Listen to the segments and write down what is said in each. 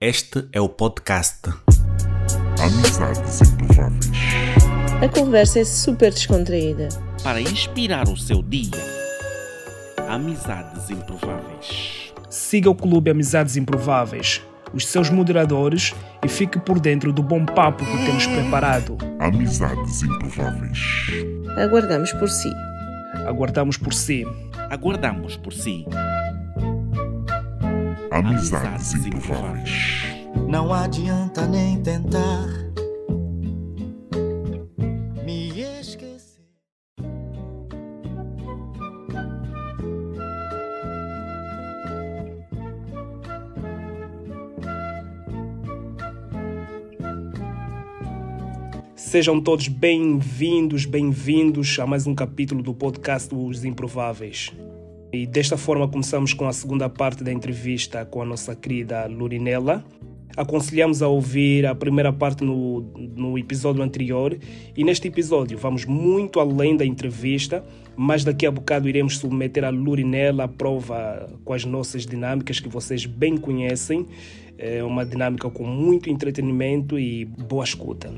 Este é o podcast Amizades improváveis. A conversa é super descontraída. para inspirar o seu dia. Amizades improváveis. Siga o Clube Amizades Improváveis, os seus moderadores e fique por dentro do bom papo que temos preparado. Amizades improváveis. Aguardamos por si. Aguardamos por si. Aguardamos por si. Amizades improváveis. Não adianta nem tentar me esquecer. Sejam todos bem-vindos, bem-vindos a mais um capítulo do podcast Os Improváveis. E desta forma começamos com a segunda parte da entrevista com a nossa querida Lurinella. Aconselhamos a ouvir a primeira parte no, no episódio anterior e neste episódio vamos muito além da entrevista, mas daqui a bocado iremos submeter a Lurinella à prova com as nossas dinâmicas que vocês bem conhecem. É uma dinâmica com muito entretenimento e boa escuta.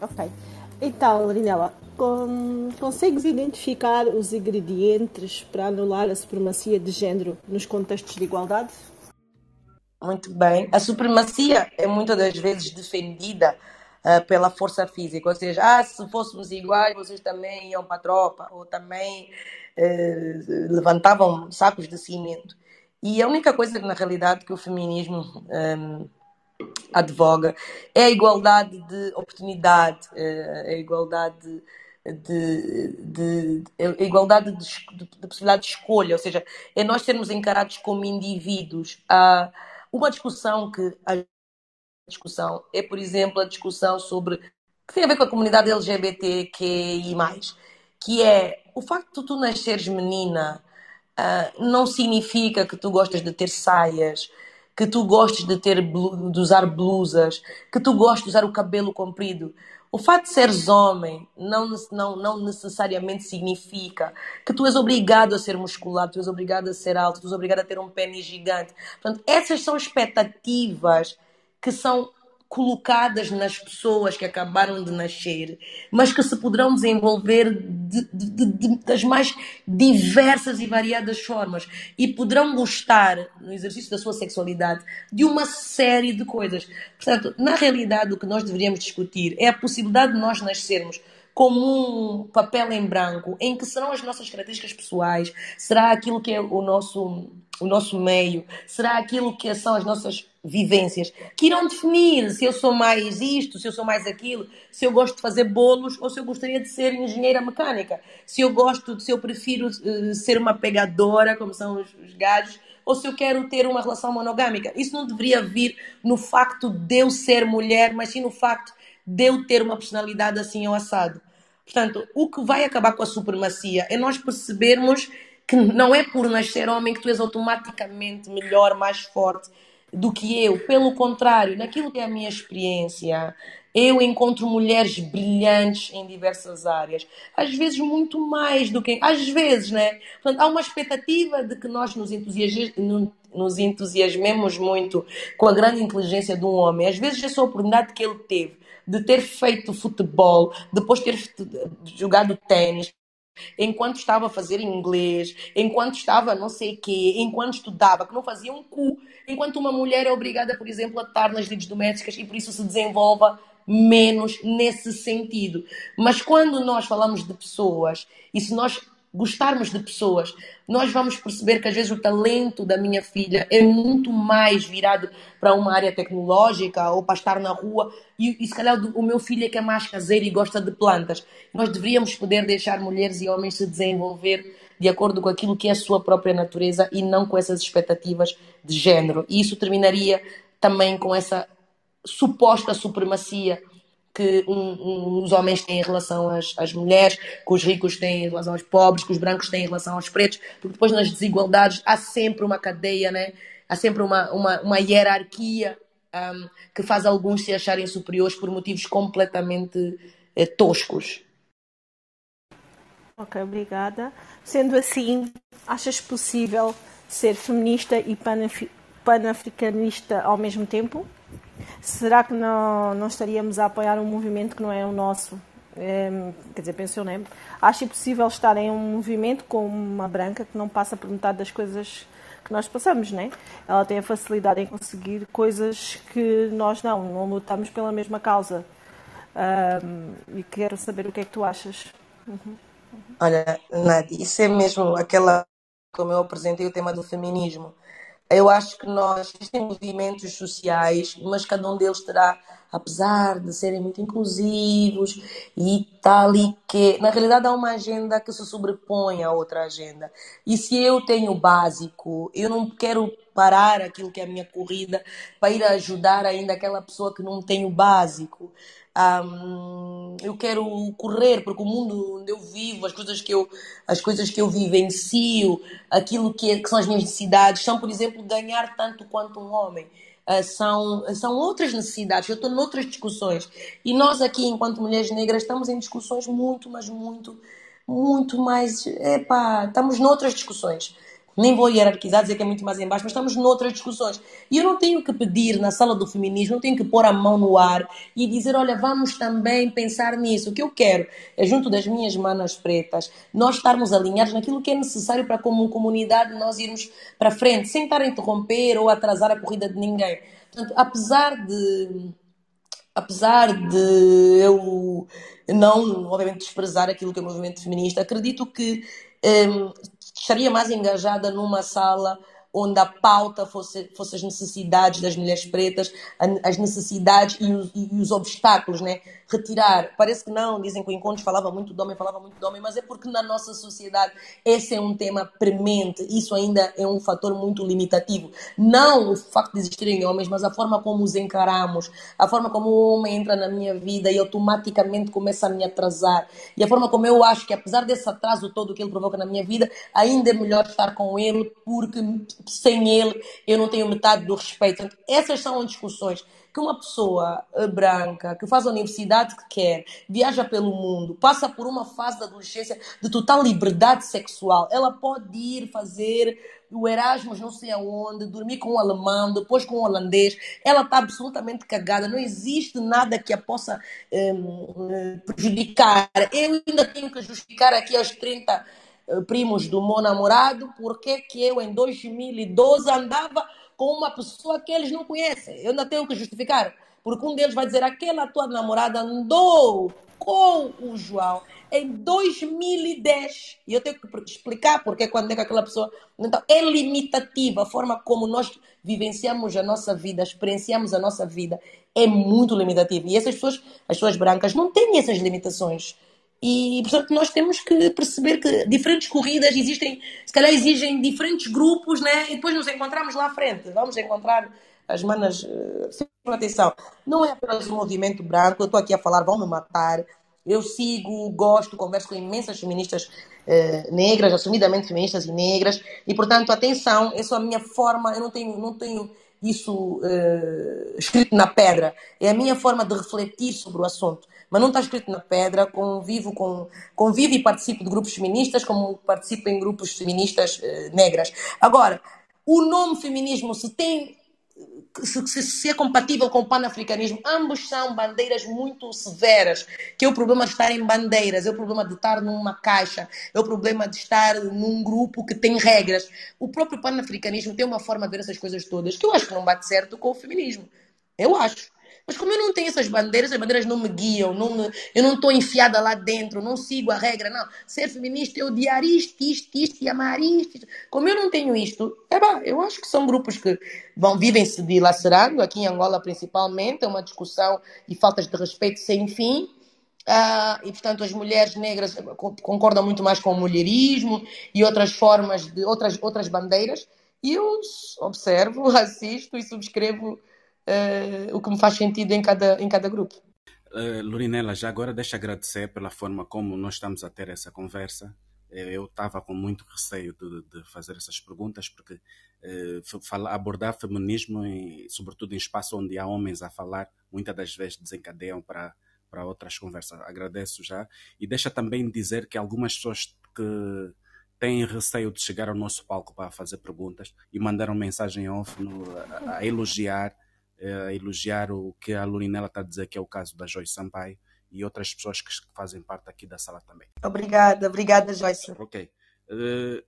Ok. Então, Larinela, con- consegues identificar os ingredientes para anular a supremacia de género nos contextos de igualdade? Muito bem. A supremacia é muitas das vezes defendida ah, pela força física, ou seja, ah, se fôssemos iguais, vocês também iam para a tropa, ou também eh, levantavam sacos de cimento. E a única coisa na realidade, que o feminismo ehm, advoga é a igualdade de oportunidade, eh, a igualdade de, de- de- a igualdade de, de- de possibilidade de escolha, ou seja, é nós sermos encarados como indivíduos. Há uma discussão que a discussão é, por exemplo, a discussão sobre que tem a ver com a comunidade LGBTQI+, que é o facto de tu nasceres menina ah, não significa que tu gostas de ter saias, que tu gostes de ter de usar blusas, que tu gostes de usar o cabelo comprido. O fato de seres homem não, não, não necessariamente significa que tu és obrigado a ser musculado, tu és obrigado a ser alto, tu és obrigado a ter um pênis gigante. Portanto, essas são expectativas que são colocadas nas pessoas que acabaram de nascer, mas que se poderão desenvolver de- de- de- das mais diversas e variadas formas e poderão gostar, no exercício da sua sexualidade, de uma série de coisas. Portanto, na realidade, o que nós deveríamos discutir é a possibilidade de nós nascermos como um papel em branco, em que serão as nossas características pessoais, será aquilo que é o nosso, o nosso meio, será aquilo que são as nossas vivências, que irão definir se eu sou mais isto, se eu sou mais aquilo, se eu gosto de fazer bolos ou se eu gostaria de ser engenheira mecânica, se eu gosto, se eu prefiro eh, ser uma pegadora, como são os, os gajos, ou se eu quero ter uma relação monogâmica. Isso não deveria vir no facto de eu ser mulher, mas sim no facto de eu ter uma personalidade assim ou assado. Portanto, o que vai acabar com a supremacia é nós percebermos que não é por nascer homem que tu és automaticamente melhor, mais forte do que eu. Pelo contrário, naquilo que é a minha experiência, eu encontro mulheres brilhantes em diversas áreas. Às vezes muito mais do que... Às vezes, né? Portanto, há uma expectativa de que nós nos, nos entusiasmemos muito com a grande inteligência de um homem. Às vezes essa oportunidade que ele teve de ter feito futebol, depois ter jogado ténis, enquanto estava a fazer inglês, enquanto estava não sei quê, enquanto estudava, que não fazia um cu, enquanto uma mulher é obrigada, por exemplo, a estar nas lides domésticas e por isso se desenvolva menos nesse sentido. Mas quando nós falamos de pessoas e se nós gostarmos de pessoas, nós vamos perceber que às vezes o talento da minha filha é muito mais virado para uma área tecnológica ou para estar na rua e, e se calhar o meu filho é que é mais caseiro e gosta de plantas. Nós deveríamos poder deixar mulheres e homens se desenvolver de acordo com aquilo que é a sua própria natureza e não com essas expectativas de género. E isso terminaria também com essa suposta supremacia que um- um- os homens têm em relação às, às mulheres, que os ricos têm em relação aos pobres, que os brancos têm em relação aos pretos, porque depois nas desigualdades há sempre uma cadeia, né? há sempre uma, uma, uma hierarquia ahm, que faz alguns se acharem superiores por motivos completamente eh, toscos. Ok, obrigada. Sendo assim, achas possível ser feminista e panaf- panafricanista ao mesmo tempo? Será que não, não estaríamos a apoiar um movimento que não é o nosso? Em, quer dizer, penso eu, né? Acho impossível estar em um movimento com uma branca que não passa por metade das coisas que nós passamos, né? Ela tem a facilidade em conseguir coisas que nós não, não lutamos pela mesma causa. Ahm, e quero saber o que é que tu achas. Olha, Nadi, isso é mesmo aquela como eu apresentei o tema do feminismo. Eu acho que nós existem movimentos sociais, mas cada um deles terá, apesar de serem muito inclusivos e tal e que, na realidade há uma agenda que se sobrepõe à outra agenda. E se eu tenho o básico, eu não quero parar aquilo que é a minha corrida para ir ajudar ainda aquela pessoa que não tem o básico. Ahm, eu quero correr porque o mundo onde eu vivo, as coisas que eu, as coisas que eu vivencio, aquilo que, é- que são as minhas necessidades, são, por exemplo, ganhar tanto quanto um homem. Ah, são, são outras necessidades, eu estou noutras discussões. E nós aqui, enquanto mulheres negras, estamos em discussões muito, mas muito, muito mais. Epá, estamos noutras discussões. Nem vou hierarquizar, dizer que é muito mais em baixo, mas estamos noutras discussões. E eu não tenho que pedir na sala do feminismo, não tenho que pôr a mão no ar e dizer, olha, vamos também pensar nisso. O que eu quero é, junto das minhas manas pretas, nós estarmos alinhados naquilo que é necessário para, como comunidade, nós irmos para frente, sem estar a interromper ou atrasar a corrida de ninguém. Portanto, apesar de apesar de eu não, obviamente, desprezar aquilo que é o movimento feminista, acredito que hum, estaria mais engajada numa sala onde a pauta fosse, fosse as necessidades das mulheres pretas, as necessidades e os, e os obstáculos, né? Retirar. Parece que não, dizem que o encontro falava muito de homem, falava muito de homem, mas é porque na nossa sociedade esse é um tema premente, isso ainda é um fator muito limitativo. Não o facto de existirem homens, mas a forma como os encaramos, a forma como o homem entra na minha vida e automaticamente começa a me atrasar, e a forma como eu acho que apesar desse atraso todo que ele provoca na minha vida, ainda é melhor estar com ele, porque sem ele eu não tenho metade do respeito. Essas são discussões que uma pessoa eh, branca que faz a universidade que quer, viaja pelo mundo, passa por uma fase da adolescência de total liberdade sexual, ela pode ir fazer o Erasmus não sei aonde, dormir com um alemão, depois com um holandês, ela está absolutamente cagada, não existe nada que a possa hum, eh, prejudicar. Eu ainda tenho que justificar aqui aos 30 eh, primos do meu namorado porque que eu em 2012 andava com uma pessoa que eles não conhecem. Eu ainda tenho que justificar, porque um deles vai dizer: aquela tua namorada andou com o João em 2010. E eu tenho que explicar porque quando é que aquela pessoa. Então, é limitativa a forma como nós vivenciamos a nossa vida, experienciamos a nossa vida. É muito limitativa. E essas pessoas, as pessoas brancas, não têm essas limitações. E, portanto, nós temos que perceber que diferentes corridas existem, se calhar exigem diferentes grupos, né? E depois nos encontramos lá à frente. Vamos encontrar as manas. eh, Sempre atenção, não é apenas um movimento branco. Eu estou aqui a falar, vão me matar. Eu sigo, gosto, converso com imensas feministas eh, negras, assumidamente feministas e negras. E, portanto, atenção, essa é a minha forma. Eu não tenho, não tenho isso eh, escrito na pedra. É a minha forma de refletir sobre o assunto mas não está escrito na pedra. Convivo, com, convivo e participo de grupos feministas, como participo em grupos feministas eh, negras. Agora, o nome feminismo, se tem. Se, se, se é compatível com o panafricanismo, ambos são bandeiras muito severas. Que é o problema de estar em bandeiras, é o problema de estar numa caixa, é o problema de estar num grupo que tem regras. O próprio panafricanismo tem uma forma de ver essas coisas todas que eu acho que não bate certo com o feminismo. Eu acho. Mas como eu não tenho essas bandeiras, as bandeiras não me guiam, não me, eu não estou enfiada lá dentro, não sigo a regra, não. Ser feminista é odiar isto, isto, isto, e amar isto. Como eu não tenho isto, é bom, eu acho que são grupos que vão vivem-se dilacerando, aqui em Angola principalmente, é uma discussão e faltas de respeito sem fim. Ah, e portanto as mulheres negras concordam muito mais com o mulherismo e outras formas de outras outras bandeiras e eu observo, assisto e subscrevo uh, o que me faz sentido em cada, em cada grupo. Uh, Lorinela, já agora deixa agradecer pela forma como nós estamos a ter essa conversa. Eu estava com muito receio de, de, fazer essas perguntas, porque uh, abordar feminismo, em, sobretudo em espaço onde há homens a falar, muitas das vezes desencadeiam para, para outras conversas. Agradeço já. E deixa também dizer que algumas pessoas que têm receio de chegar ao nosso palco para fazer perguntas e mandaram mensagem off no, a, a, elogiar a elogiar o que a Lurinela está a dizer que é o caso da Joyce Sampaio e outras pessoas que fazem parte aqui da sala também. Obrigada, obrigada Joyce. Ok. Uh,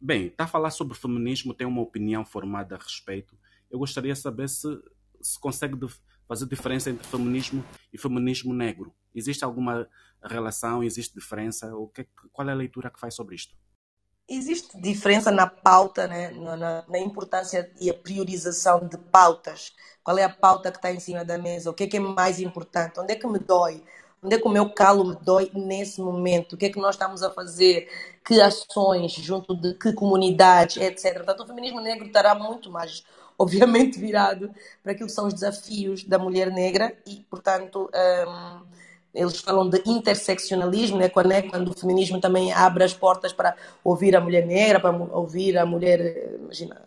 bem, está a falar sobre feminismo, tem uma opinião formada a respeito. Eu gostaria de saber se, se consegue fazer diferença entre feminismo e feminismo negro. Existe alguma relação? Existe diferença? O que, qual é a leitura que faz sobre isto? Existe diferença na pauta, né? na, na, importância e a priorização de pautas. Qual é a pauta que está em cima da mesa? O que é que é mais importante? Onde é que me dói? Onde é que o meu calo me dói nesse momento? O que é que nós estamos a fazer? Que ações junto de que comunidades, etc. Portanto, o feminismo negro estará muito mais obviamente virado para aquilo que são os desafios da mulher negra e, portanto, um, eles falam de interseccionalismo, né? Quando, é, quando o feminismo também abre as portas para ouvir a mulher negra, para ouvir a mulher, imagina,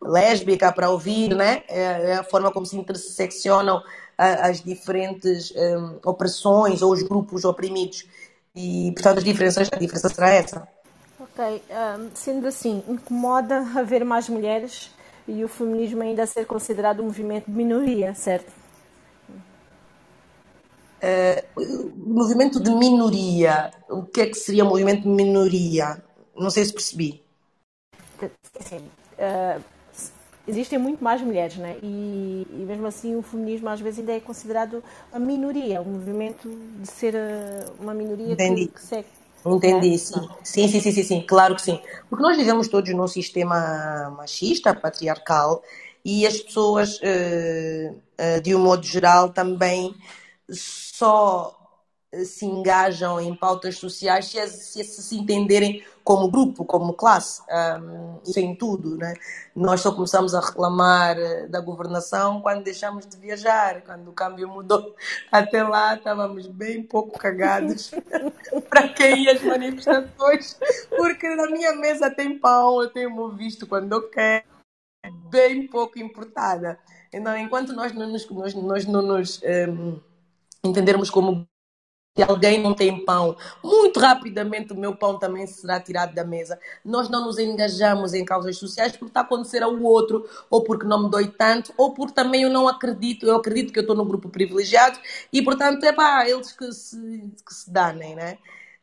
lésbica, para ouvir, né? É, é a forma como se interseccionam as diferentes um, opressões ou os grupos oprimidos. E, portanto, as diferenças, a diferença será essa. Ok, um, sendo assim, incomoda haver mais mulheres e o feminismo ainda ser considerado um movimento de minoria, certo? Uh, movimento de minoria, o que é que seria movimento de minoria? Não sei se percebi. Sim, uh, existem muito mais mulheres, né? E, e, mesmo assim o feminismo às vezes ainda é considerado uma minoria, um movimento de ser eh, uma minoria Entendi. que, que segue Entendi, sim. Sim, sim, sim, sim, sim, claro que sim. Porque nós vivemos todos num sistema machista, patriarcal, e as pessoas, de um modo geral, também só se engajam em pautas sociais se, se, se entenderem como grupo, como classe, um, isso em tudo, né? Nós só começamos a reclamar eh, da governação quando deixamos de viajar, quando o câmbio mudou. Até lá estávamos bem pouco cagados para quem ia às manifestações, porque na minha mesa tem pão, eu tenho visto quando eu quero, bem pouco importada. Então, enquanto nós não nos, nós, nós não nos um, entendermos como se alguém não tem pão, muito rapidamente o meu pão também será tirado da mesa. Nós não nos engajamos em causas sociais porque está a acontecer ao outro, ou porque não me dói tanto, ou porque também eu não acredito. Eu acredito que eu estou no grupo privilegiado e, portanto, é pá, eles que se, que se danem, né?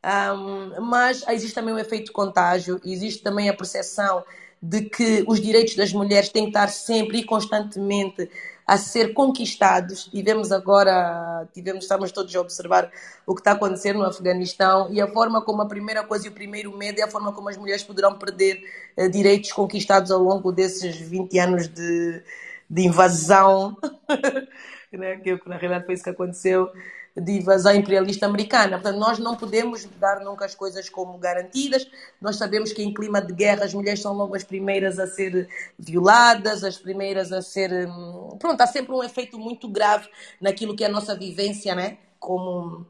Um, mas existe também o efeito contágio, existe também a percepção de que os direitos das mulheres têm que estar sempre e constantemente a ser conquistados. Tivemos agora, tivemos, estamos todos a observar o que está acontecendo no Afeganistão e a forma como a primeira coisa e o primeiro medo é a forma como as mulheres poderão perder uh, direitos conquistados ao longo desses 20 anos de, de invasão, né? que na realidade foi isso que aconteceu de invasão imperialista americana. Portanto, nós não podemos dar nunca as coisas como garantidas. Nós sabemos que em clima de guerra as mulheres são logo as primeiras a ser violadas, as primeiras a ser. Hum, pronto, há sempre um efeito muito grave naquilo que é a nossa vivência, né? Como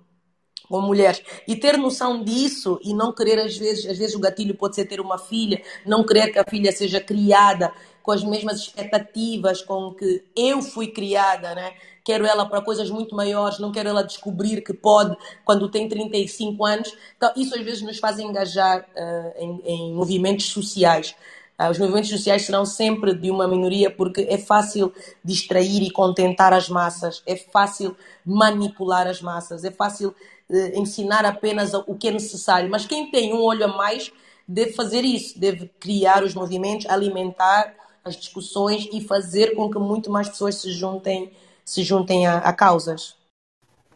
como mulheres e ter noção disso e não querer às vezes às vezes o gatilho pode ser ter uma filha não querer que a filha seja criada com as mesmas expectativas com que eu fui criada né quero ela para coisas muito maiores, não quero ela descobrir que pode quando tem 35 anos. Então, isso às vezes nos faz engajar uh, em, em, movimentos sociais. Uh, os movimentos sociais serão sempre de uma minoria porque é fácil distrair e contentar as massas, é fácil manipular as massas, é fácil uh, ensinar apenas o que é necessário. Mas quem tem um olho a mais deve fazer isso, deve criar os movimentos, alimentar as discussões e fazer com que muito mais pessoas se juntem se juntem a, a causas?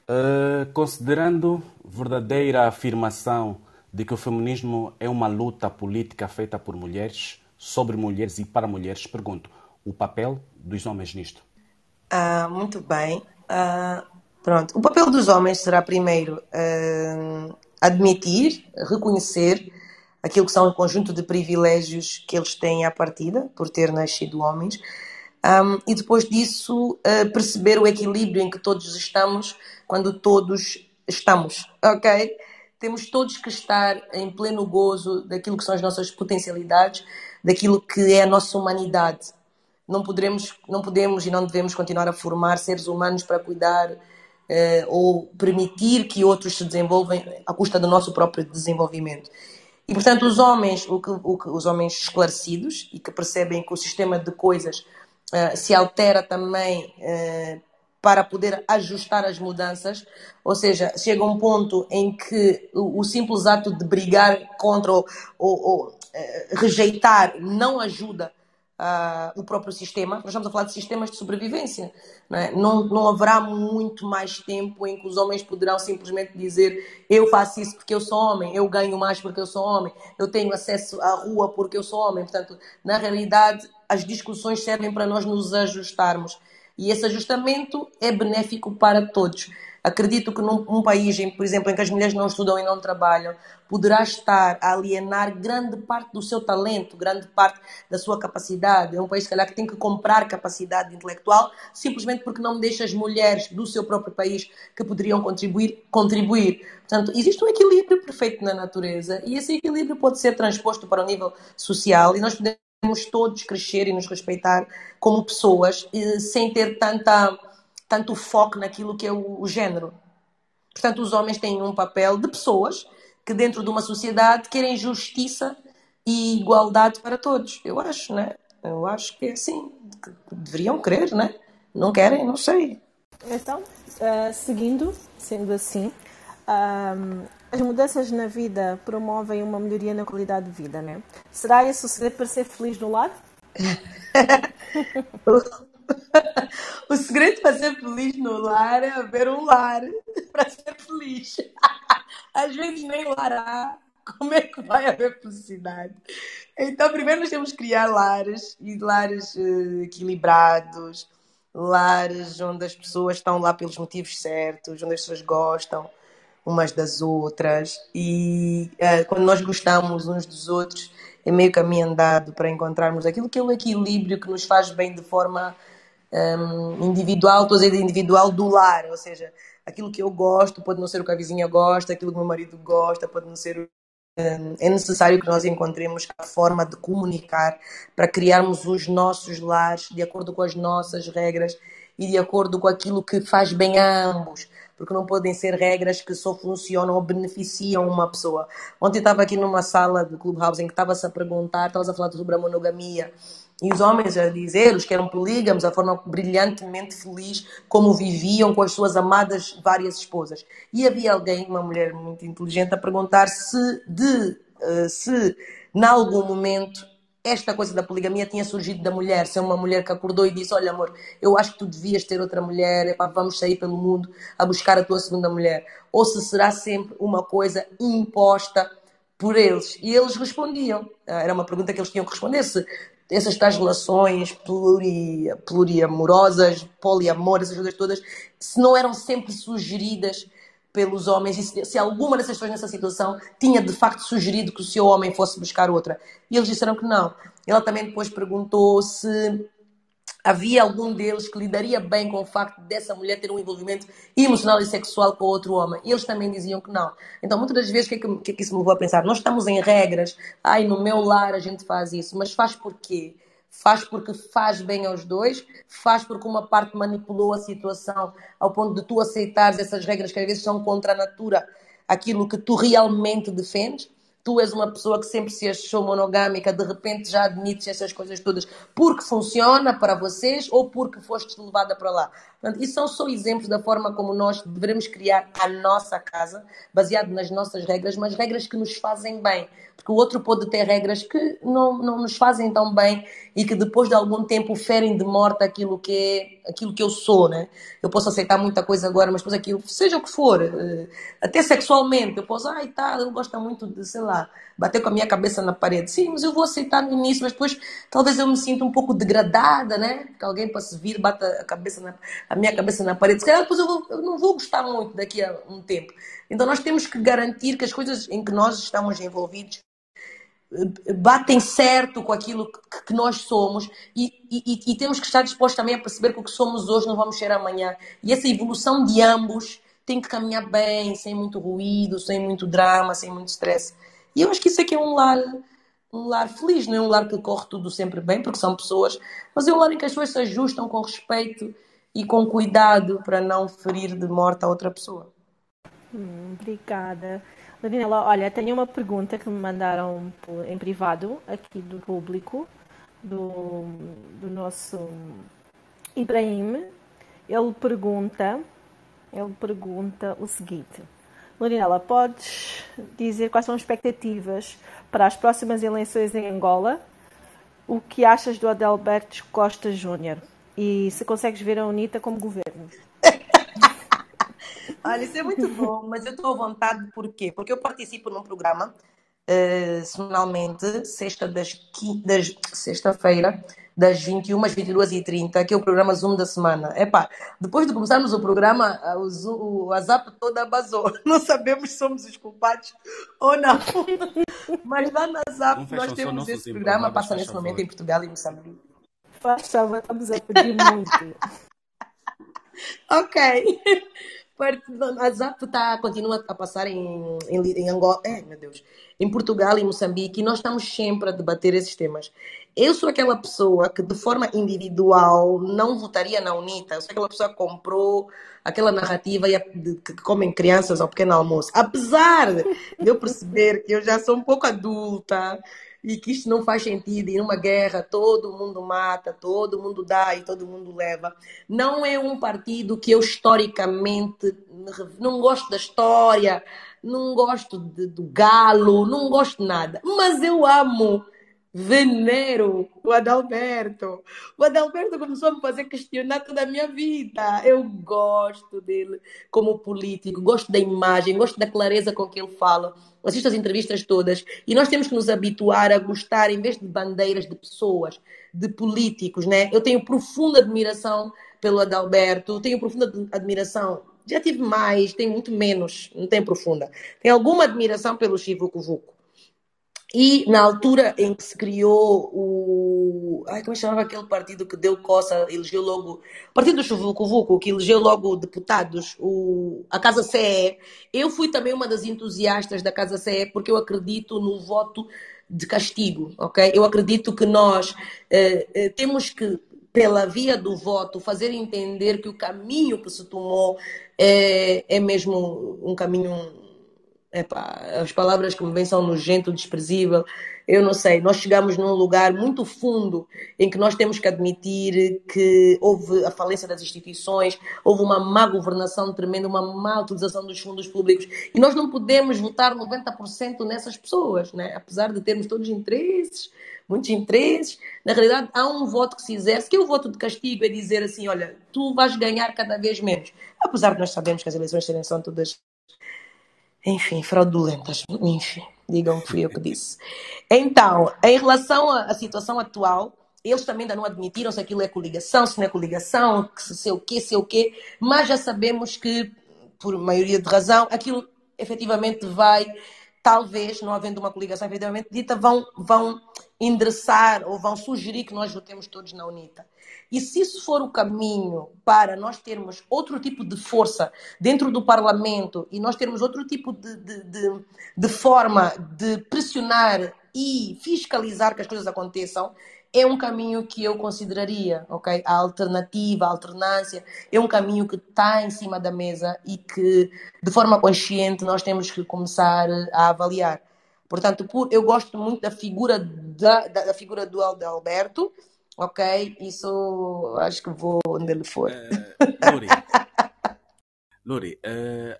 Uh, considerando verdadeira afirmação de que o feminismo é uma luta política feita por mulheres, sobre mulheres e para mulheres, pergunto, o papel dos homens nisto? Ah, muito bem. Ah, pronto. O papel dos homens será primeiro ah, admitir, reconhecer aquilo que são o conjunto de privilégios que eles têm à partida, por ter nascido homens, um, e depois disso uh, perceber o equilíbrio em que todos estamos quando todos estamos, ok? Temos todos que estar em pleno gozo daquilo que são as nossas potencialidades, daquilo que é a nossa humanidade. Não podemos, não podemos e não devemos continuar a formar seres humanos para cuidar uh, ou permitir que outros se desenvolvam à custa do nosso próprio desenvolvimento. E, portanto, os homens, o que, o que, os homens esclarecidos e que percebem que o sistema de coisas se altera também uh, para poder ajustar as mudanças, ou seja, chega um ponto em que o, simples ato de brigar contra ou, ou, ou uh, rejeitar não ajuda uh, o próprio sistema. Nós estamos a falar de sistemas de sobrevivência. Não, é? não, não, haverá muito mais tempo em que os homens poderão simplesmente dizer eu faço isso porque eu sou homem, eu ganho mais porque eu sou homem, eu tenho acesso à rua porque eu sou homem. Portanto, na realidade, as discussões servem para nós nos ajustarmos. E esse ajustamento é benéfico para todos. Acredito que num, num, país, em, por exemplo, em que as mulheres não estudam e não trabalham, poderá estar a alienar grande parte do seu talento, grande parte da sua capacidade. É um país, calhar, que tem que comprar capacidade intelectual simplesmente porque não deixa as mulheres do seu próprio país que poderiam contribuir, contribuir. Portanto, existe um equilíbrio perfeito na natureza e esse equilíbrio pode ser transposto para o nível social e nós podemos todos crescer e nos respeitar como pessoas sem ter tanta tanto foco naquilo que é o, o género. Portanto, os homens têm um papel de pessoas que dentro de uma sociedade querem justiça e igualdade para todos. Eu acho, né? Eu acho que é assim. Que deveriam querer, né? Não querem, não sei. Então, uh, seguindo, sendo assim, uh, as mudanças na vida promovem uma melhoria na qualidade de vida, né? Será esse o segredo para ser feliz no lar? o segredo para ser feliz no lar é haver um lar para ser feliz. Às vezes nem lar há. Como é que vai haver felicidade? Então, primeiro nós temos que criar lares e lares uh, equilibrados, lares onde as pessoas estão lá pelos motivos certos, onde as pessoas gostam umas das outras e uh, quando nós gostamos uns dos outros é meio caminho andado para encontrarmos aquilo que é o equilíbrio que nos faz bem de forma um, individual, estou a dizer individual do lar, ou seja, aquilo que eu gosto pode não ser o que a vizinha gosta, aquilo que o meu marido gosta pode não ser o é necessário que nós encontremos a forma de comunicar para criarmos os nossos lares de acordo com as nossas regras e de acordo com aquilo que faz bem a ambos, porque não podem ser regras que só funcionam ou beneficiam uma pessoa. Ontem estava aqui numa sala do Clubhouse em que estava-se a perguntar, estava a falar sobre a monogamia e os homens a dizer, os que eram polígamos, a forma brilhantemente feliz como viviam com as suas amadas várias esposas. E havia alguém, uma mulher muito inteligente, a perguntar se, de, uh, se, em algum momento, esta coisa da poligamia tinha surgido da mulher, ser uma mulher que acordou e disse: Olha, amor, eu acho que tu devias ter outra mulher, vamos sair pelo mundo a buscar a tua segunda mulher. Ou se será sempre uma coisa imposta por eles. E eles respondiam. Era uma pergunta que eles tinham que responder: se essas tais relações pluri, pluriamorosas, poliamor, essas coisas todas, se não eram sempre sugeridas pelos homens, e se, se alguma dessas pessoas nessa situação tinha de facto sugerido que o seu homem fosse buscar outra. E eles disseram que não. Ela também depois perguntou se havia algum deles que lidaria bem com o facto dessa mulher ter um envolvimento emocional e sexual com outro homem. E eles também diziam que não. Então, muitas das vezes, o que, é que, que, é que isso me levou a pensar? Nós estamos em regras, ai, no meu lar a gente faz isso, mas faz porquê? Faz porque faz bem aos dois, faz porque uma parte manipulou a situação ao ponto de tu aceitares essas regras que às vezes são contra a natura, aquilo que tu realmente defendes tu és uma pessoa que sempre se achou monogâmica, de repente já admites essas coisas todas porque funciona para vocês ou porque foste levada para lá. Portanto, isso são só exemplos da forma como nós devemos criar a nossa casa, baseado nas nossas regras, mas regras que nos fazem bem. Porque o outro pode ter regras que não, não nos fazem tão bem e que depois de algum tempo ferem de morte aquilo que é aquilo que eu sou, né? Eu posso aceitar muita coisa agora, mas depois aquilo, seja o que for, eh, até sexualmente, eu posso, ai tá, ele gosta muito de, sei lá, bater com a minha cabeça na parede. Sim, mas eu vou aceitar no início, mas depois talvez eu me sinta um pouco degradada, né? Que alguém possa vir, bata a cabeça na, a minha cabeça na parede. Se calhar depois eu, vou, eu não vou gostar muito daqui a um tempo. Então nós temos que garantir que as coisas em que nós estamos envolvidos batem certo com aquilo que, nós somos e, e, e, temos que estar dispostos também a perceber que o que somos hoje não vamos ser amanhã. E essa evolução de ambos tem que caminhar bem, sem muito ruído, sem muito drama, sem muito stress. E eu acho que isso aqui é um lar, um lar feliz, não é um lar que corre tudo sempre bem, porque são pessoas, mas é um lar em que as pessoas se ajustam com respeito e com cuidado para não ferir de morte a outra pessoa. Hum, obrigada. Daniela, olha, tenho uma pergunta que me mandaram em privado aqui do público, do, do nosso Ibrahim. Ele pergunta, ele pergunta o seguinte: Lorinela, podes dizer quais são as expectativas para as próximas eleições em Angola? O que achas do Adalberto Costa Júnior? E se consegues ver a UNITA como governo? Olha, isso é muito bom, mas eu estou à vontade por quê? Porque eu participo num programa eh, semanalmente, sexta das, das sexta-feira, das 21 às 22 e 30 que é o programa Zoom da semana. Epá, depois de começarmos o programa, o, Zoom, o WhatsApp toda basou. Não sabemos se somos os culpados ou não. Mas lá na fecham nós temos esse programa, passa nesse momento em Portugal e Moçambique. Faz favor, estamos a pedir muito. Ok. A ZAP tá, continua a passar em, em, em Angola, é, meu Deus, em Portugal e Moçambique e nós estamos sempre a debater esses temas. Eu sou aquela pessoa que, de forma individual, não votaria na UNITA. Eu sou aquela pessoa que comprou aquela narrativa de- que comem crianças ao pequeno almoço. Apesar de eu perceber que eu já sou um pouco adulta e que isto não faz sentido, e numa guerra todo mundo mata, todo mundo dá e todo mundo leva. Não é um partido que eu historicamente não gosto da história, não gosto de- do galo, não gosto de nada, mas eu amo, venero o Adalberto. O Adalberto começou a me fazer questionar toda a minha vida. Eu gosto dele como político, gosto da imagem, gosto da clareza com que ele fala. Assisto as entrevistas todas e nós temos que nos habituar a gostar, em vez de bandeiras, de pessoas, de políticos, né? Eu tenho profunda admiração pelo Adalberto, tenho profunda admiração. Já tive mais, tenho muito menos, não tenho profunda. Tenho alguma admiração pelo Chivo Vucu. E na altura em que se criou o. Ai, como é chamava aquele partido que deu coça, elegeu logo. Partido do Chuvuco Vuco, que elegeu logo deputados, o... a Casa CE. Eu fui também uma das entusiastas da Casa CE, porque eu acredito no voto de castigo, ok? Eu acredito que nós eh, eh, temos que, pela via do voto, fazer entender que o caminho que se tomou é, é mesmo um caminho Epá, as palavras que me vêm são nojento, desprezível. Eu não sei. Nós chegamos num lugar muito fundo em que nós temos que admitir que houve a falência das instituições, houve uma má governação tremenda, uma má utilização dos fundos públicos. E nós não podemos votar 90% nessas pessoas, né? apesar de termos todos interesses, muitos interesses. Na realidade, há um voto que se exerce, que é o voto de castigo, é dizer assim: olha, tu vais ganhar cada vez menos. Apesar de nós sabermos que as eleições são todas enfim, fraudulentas. Enfim, digam que fui eu que disse. Então, em relação à, situação atual, eles também ainda não admitiram se aquilo é coligação, se não é coligação, se sei o quê, sei o quê, mas já sabemos que, por maioria de razão, aquilo efetivamente vai, talvez, não havendo uma coligação efetivamente dita, vão, vão endereçar ou vão sugerir que nós votemos todos na UNITA. E se isso for o caminho para nós termos outro tipo de força dentro do Parlamento e nós termos outro tipo de, de, de, de forma de pressionar e fiscalizar que as coisas aconteçam, é um caminho que eu consideraria, ok? A alternativa, a alternância, é um caminho que está em cima da mesa e que, de forma consciente, nós temos que começar a avaliar. Portanto, por, eu gosto muito da figura, da, da, da figura do Alberto, ok? Isso acho que vou onde ele for. Uh, Luri, Luri uh,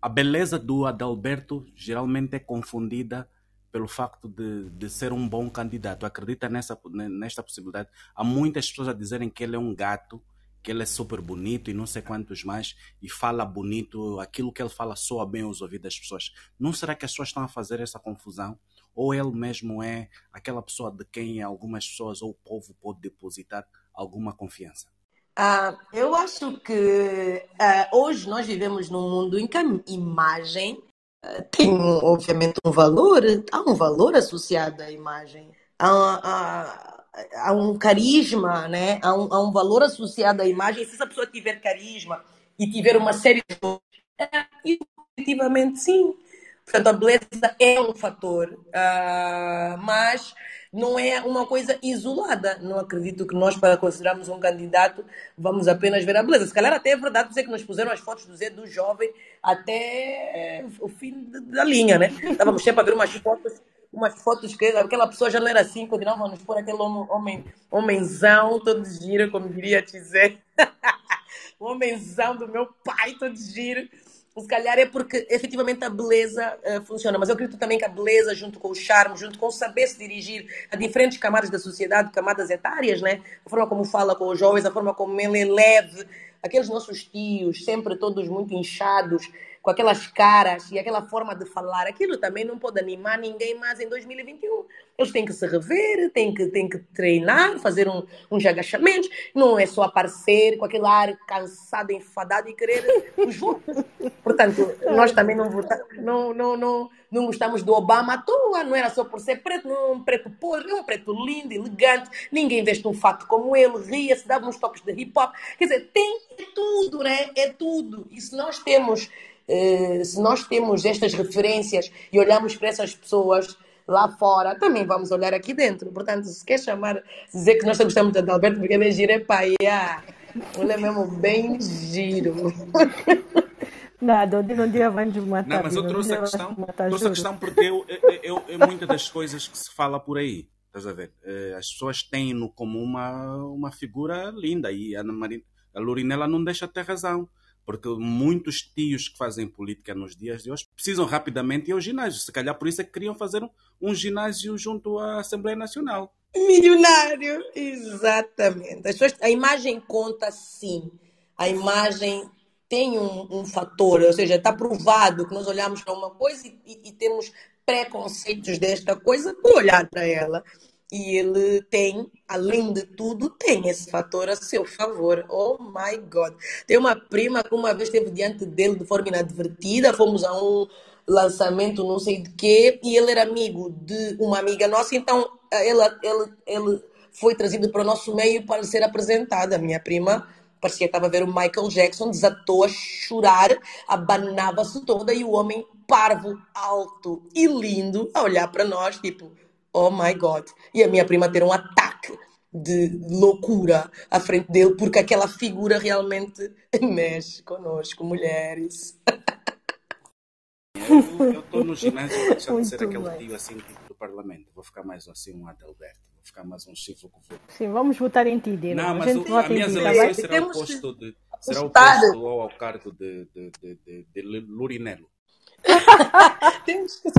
a beleza do Adalberto geralmente é confundida pelo facto de, de ser um bom candidato. Acredita nessa, nesta possibilidade? Há muitas pessoas a dizerem que ele é um gato, que ele é super bonito e não sei quantos mais, e fala bonito, aquilo que ele fala soa bem aos ouvidos das pessoas. Não será que as pessoas estão a fazer essa confusão? Ou ele mesmo é aquela pessoa de quem algumas pessoas ou o povo pode depositar alguma confiança? Ah, eu acho que ah, hoje nós vivemos num mundo em que a imagem ah, tem, obviamente, um valor, há um valor associado à imagem. Há, há, há um carisma, né? Há um, há um, valor associado à imagem. Se essa pessoa tiver carisma e tiver uma série de é, efetivamente sim. Portanto, a beleza é um fator. Uh, mas não é uma coisa isolada. Não acredito que nós, para considerarmos um candidato, vamos apenas ver a beleza. Se calhar até é verdade dizer que nos puseram as fotos do Zé do jovem até eh, o fim da linha, né? Estávamos sempre a ver umas fotos, umas fotos que aquela pessoa já não era assim, continuavam a nos pôr aquele homem, homenzão, todo giro, como diria dizer. o homenzão do meu pai, todo giro se calhar é porque efetivamente a beleza uh, funciona, mas eu acredito também que a beleza, junto com o charme, junto com o saber se dirigir a diferentes camadas da sociedade, camadas etárias, né? a forma como fala com os jovens, a forma como ele é leve, aqueles nossos tios, sempre todos muito inchados, com aquelas caras e aquela forma de falar, aquilo também não pode animar ninguém mais em 2021. Eles têm que se rever, têm que, têm que treinar, fazer um, uns agachamentos, não é só aparecer com aquele ar cansado, enfadado e querer os votos. Portanto, nós também não, não, não, não, não gostamos do Obama à toa, não era só por ser preto, não um preto podre, é um preto lindo, elegante, ninguém veste um fato como ele, ria-se, dava uns toques de hip hop. Quer dizer, tem é tudo, né? É tudo. E se nós temos eh, se nós temos estas referências e olhamos para essas pessoas lá fora, também vamos olhar aqui dentro. Portanto, se quer chamar, dizer que nós gostamos de Alberto porque ele é giro, é pai, yeah. ele é mesmo bem giro. Nada, um dia vamos matar. Não, mas eu trouxe a questão, trouxe a questão porque eu, eu, eu, muitas das coisas que se fala por aí, estás a ver? Eh, as pessoas têm-no como uma, uma figura linda e a, Marina, a Lorinela não deixa ter razão porque muitos tios que fazem política nos dias de hoje precisam rapidamente ir ao ginásio. Se calhar por isso é que queriam fazer um, um ginásio junto à Assembleia Nacional. Milionário, exatamente. As pessoas, a imagem conta sim. A imagem tem um, um fator, ou seja, está provado que nós olhamos para uma coisa e, e, e temos preconceitos desta coisa por olhar para ela. E ele tem, além de tudo, tem esse fator a seu favor. Oh my God. Tem uma prima que uma vez esteve diante dele de forma inadvertida. Fomos a um lançamento, não sei de quê, e ele era amigo de uma amiga nossa, então ele, ele, ele foi trazido para o nosso meio para ser apresentado. A minha prima parecia que estava a ver o Michael Jackson, desatou a chorar, abanava-se toda e o homem parvo, alto e lindo a olhar para nós, tipo oh my God. E a minha prima ter um ataque de loucura à frente dele, porque aquela figura realmente mexe conosco, mulheres. Eu estou no ginásio para deixar de ser aquele tio assim tipo do Parlamento. Vou ficar mais assim um Adalberto. Vou ficar mais um Chico Governo. Sim, vamos votar em ti, Dino. Não, mas a, a minhas eleições será o posto de será o posto ou ao cargo de, de, de, de, de Lurinelo. temos que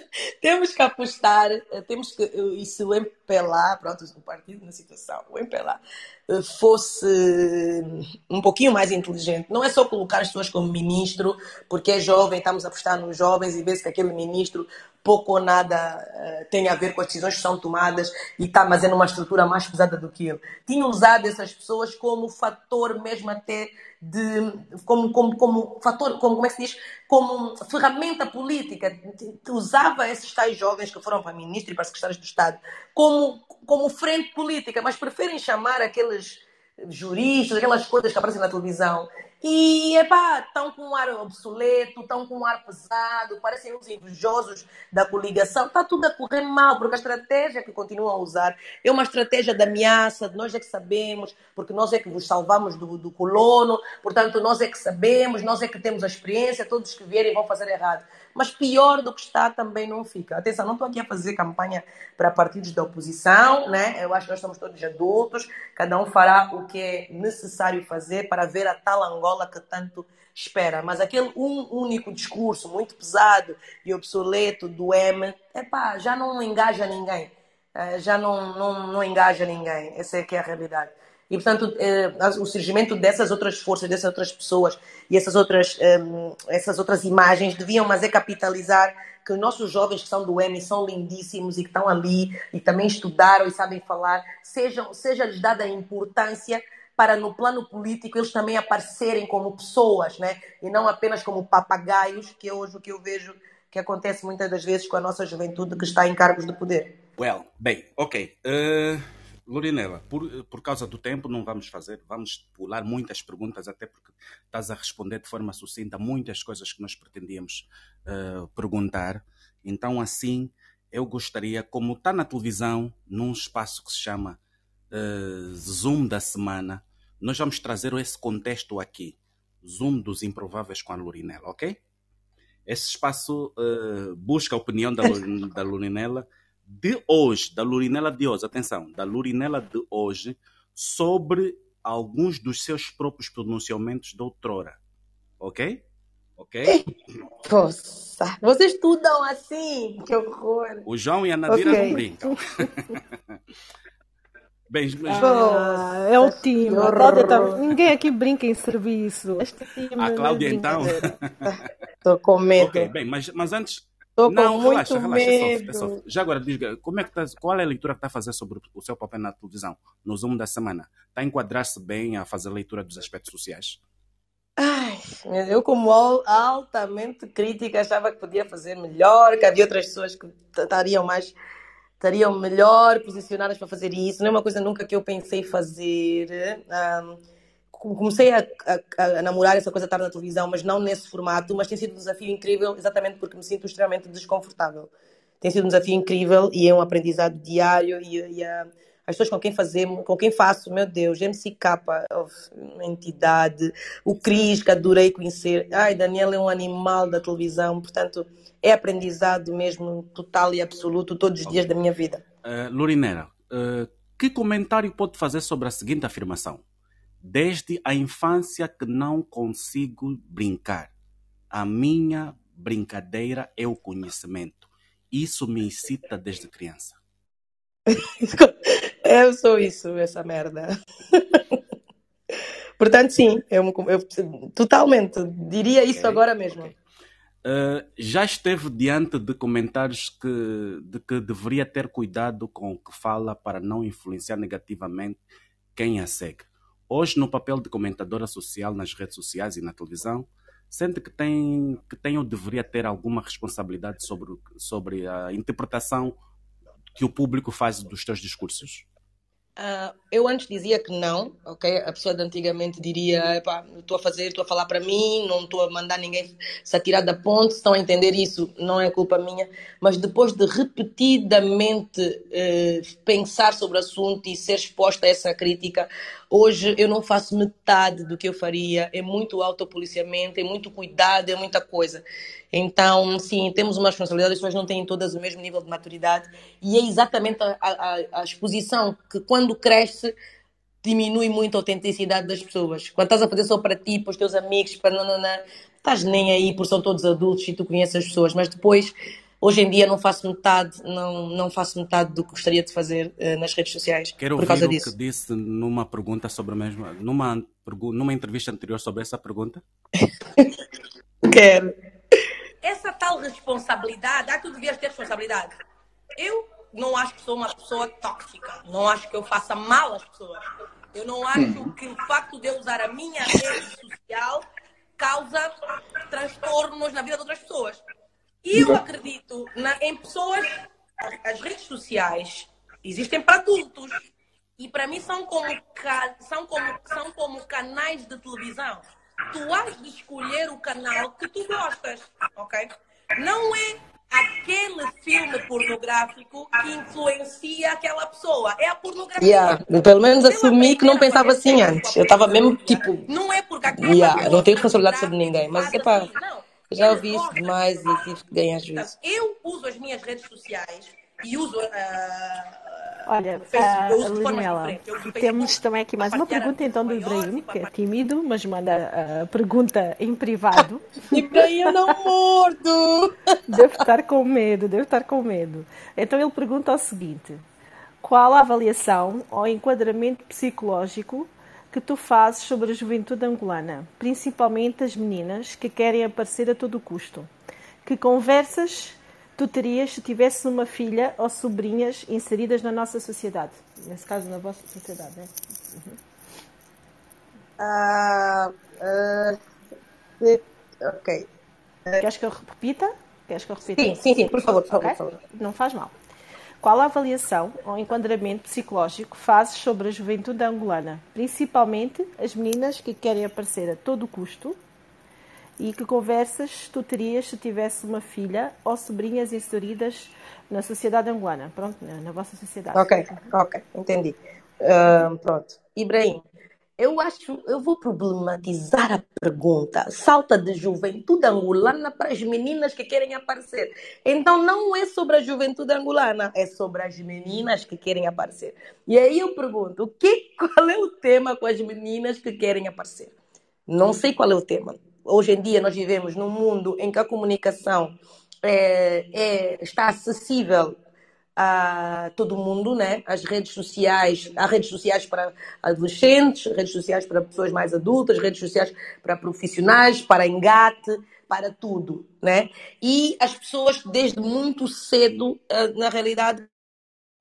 temos que apostar, eh, temos que, e se o MPLA, pronto, o partido na situação, o MPLA eh, fosse um pouquinho mais inteligente, não é só colocar as pessoas como ministro, porque é jovem, estamos a apostar nos jovens e vê-se que aquele ministro pouco ou nada uh, tem a ver com as decisões que são tomadas e está mas é numa estrutura mais pesada do que ele. Tinha usado essas pessoas como fator mesmo até de como, como, como fator, como, como é que se diz, como ferramenta política, usava esses tais jovens que foram para ministro e para secretários do Estado como, como frente política, mas preferem chamar aqueles juristas, aquelas coisas que aparecem na televisão e, epá, estão com um ar obsoleto, estão com um ar pesado, parecem uns invejosos da coligação. Está tudo a correr mal, porque a estratégia que continuam a usar é uma estratégia de ameaça, de nós é que sabemos, porque nós é que vos salvamos do, do colono, portanto, nós é que sabemos, nós é que temos a experiência, todos que vierem vão fazer errado. Mas pior do que está também não fica. Atenção, não estou aqui a fazer campanha para partidos da oposição, né? Eu acho que nós somos todos adultos, cada um fará o que é necessário fazer para ver a tal Angola que tanto espera. Mas aquele um único discurso muito pesado e obsoleto do M, epá, já não engaja ninguém. Eh, já não, não, não engaja ninguém. Essa é que é a realidade. E, portanto, eh, o surgimento dessas outras forças, dessas outras pessoas e essas outras, ehm, essas outras imagens deviam, mas é capitalizar que os nossos jovens que são do EMI são lindíssimos e que estão ali e também estudaram e sabem falar, sejam, seja-lhes dada a importância para no plano político eles também aparecerem como pessoas, né? E não apenas como papagaios, que é hoje o que eu vejo que acontece muitas das vezes com a nossa juventude que está em cargos de poder. Well, bem, ok. Uh... Lorinela, por, por causa do tempo não vamos fazer, vamos pular muitas perguntas, até porque estás a responder de forma sucinta muitas coisas que nós pretendíamos uh, perguntar. Então, assim, eu gostaria, como está na televisão, num espaço que se chama uh, Zoom da semana, nós vamos trazer esse contexto aqui. Zoom dos improváveis com a Lurinela, ok? Esse espaço uh, busca a opinião da, da Lurinela de hoje, da Lurinela de hoje, atenção, da Lurinela de hoje, sobre alguns dos seus próprios pronunciamentos de outrora. Ok? Ok? Poxa, vocês estudam assim? Que horror! O João e a Nadira okay. não brincam. Bem, mas... ah, é o time. Tá... Ninguém aqui brinca em serviço. a Cláudia, então. Estou com medo. Ok, bem, mas, mas antes. Com não, muito relaxa, relaxa. Medo. É só, é só. Já agora, diga, como é que tá, qual é a leitura que está a fazer sobre o seu papel na televisão, no Zoom da semana? Está a enquadrar-se bem a fazer a leitura dos aspectos sociais? Ai, eu, como altamente crítica, achava que podia fazer melhor, que havia outras pessoas que estariam mais estariam melhor posicionadas para fazer isso. Não é uma coisa nunca que eu pensei fazer. Um, comecei a, a, a, namorar essa coisa estar na televisão, mas não nesse formato. Mas tem sido um desafio incrível, exatamente porque me sinto extremamente desconfortável. Tem sido um desafio incrível e é um aprendizado diário e, e a, as pessoas com quem fazemos, com quem faço, meu Deus, MCK, uma entidade, o Cris, que adorei conhecer. Ai, Daniel é um animal da televisão, portanto, é aprendizado mesmo total e absoluto todos os dias da minha vida. Uh, Lorinera, uh, que comentário pode fazer sobre a seguinte afirmação? Desde a infância que não consigo brincar. A minha brincadeira é o conhecimento. Isso me incita desde criança. Eu sou isso, essa merda. Portanto, sim, eu, eu, totalmente. Diria isso okay, agora mesmo. Okay. Uh, já esteve diante de comentários que, de que deveria ter cuidado com o que fala para não influenciar negativamente quem a segue. Hoje, no papel de comentadora social nas redes sociais e na televisão, sente que tem, que tem ou deveria ter alguma responsabilidade sobre, sobre a interpretação que o público faz dos teus discursos? Uh, eu antes dizia que não, ok? A pessoa de antigamente diria, estou a fazer, estou a falar para mim, não estou a mandar ninguém se atirar da ponte, estão a entender isso, não é culpa minha. Mas depois de repetidamente uh, pensar sobre o assunto e ser exposta a essa crítica, hoje eu não faço metade do que eu faria. É muito autopoliciamento, é muito cuidado, é muita coisa. Então, sim, temos uma responsabilidade, as pessoas não têm todas o mesmo nível de maturidade e é exatamente a, a, a exposição que, quando cresce, diminui muito a autenticidade das pessoas. Quando estás a fazer só para ti, para os teus amigos, para não, não, não, estás nem aí porque são todos adultos e tu conheces as pessoas, mas depois, hoje em dia, não faço metade, não, não faço metade do que gostaria de fazer uh, nas redes sociais. Quero por causa ouvir disso. o que disse numa pergunta sobre a mesma, numa, numa entrevista anterior sobre essa pergunta. Quero essa tal responsabilidade, ah, tu devias ter responsabilidade. Eu não acho que sou uma pessoa tóxica, não acho que eu faça mal às pessoas. Eu não acho que o facto de eu usar a minha rede social causa transtornos na vida de outras pessoas. E eu acredito na, em pessoas, as redes sociais existem para adultos e para mim são como, são como, são como canais de televisão tu has de escolher o canal que tu gostas, ok? Não é aquele filme pornográfico que influencia aquela pessoa. É a pornografia. Yeah. Pelo menos assumi que não pensava assim antes. Eu estava mesmo tipo. Não é porque aquela yeah. Não tenho responsabilidade sobre ninguém. Mas é pá. Já ouvi isso demais e tive que ganhar juízo. Eu uso as minhas redes sociais e uso. Uh, Olha, uh, Lilianela, temos também aqui mais uma pergunta então do Ibrahim, que é tímido, mas manda a pergunta em privado. Ibrahim, eu não mordo! Deve estar com medo, deve estar com medo. Então ele pergunta o seguinte: qual a avaliação ou enquadramento psicológico que tu fazes sobre a juventude angolana, principalmente as meninas que querem aparecer a todo custo? Que conversas tu terias se tivesse uma filha ou sobrinhas inseridas na nossa sociedade? Nesse caso, na vossa sociedade, né? Uhum. Uh, uh, ok. Queres que eu repita? Queres que eu repita? Sim, sim, sim, por favor, por favor, okay? por favor. Não faz mal. Qual a avaliação ou enquadramento psicológico fazes sobre a juventude angolana, principalmente as meninas que querem aparecer a todo custo E que conversas tu terias se tivesse uma filha ou sobrinhas inseridas na sociedade angolana? Pronto, na, na vossa sociedade. Ok, ok, entendi. Uh, pronto. Ibrahim, eu acho, eu vou problematizar a pergunta. Salta de juventude angolana para as meninas que querem aparecer. Então não é sobre a juventude angolana, é sobre as meninas que querem aparecer. E aí eu pergunto, que, qual é o tema com as meninas que querem aparecer? Não sei qual é o tema. Hoje em dia nós vivemos num mundo em que a comunicação é, é, está acessível a todo mundo, né? As redes sociais, há redes sociais para adolescentes, redes sociais para pessoas mais adultas, redes sociais para profissionais, para engate, para tudo, né? E as pessoas desde muito cedo, eh, na realidade,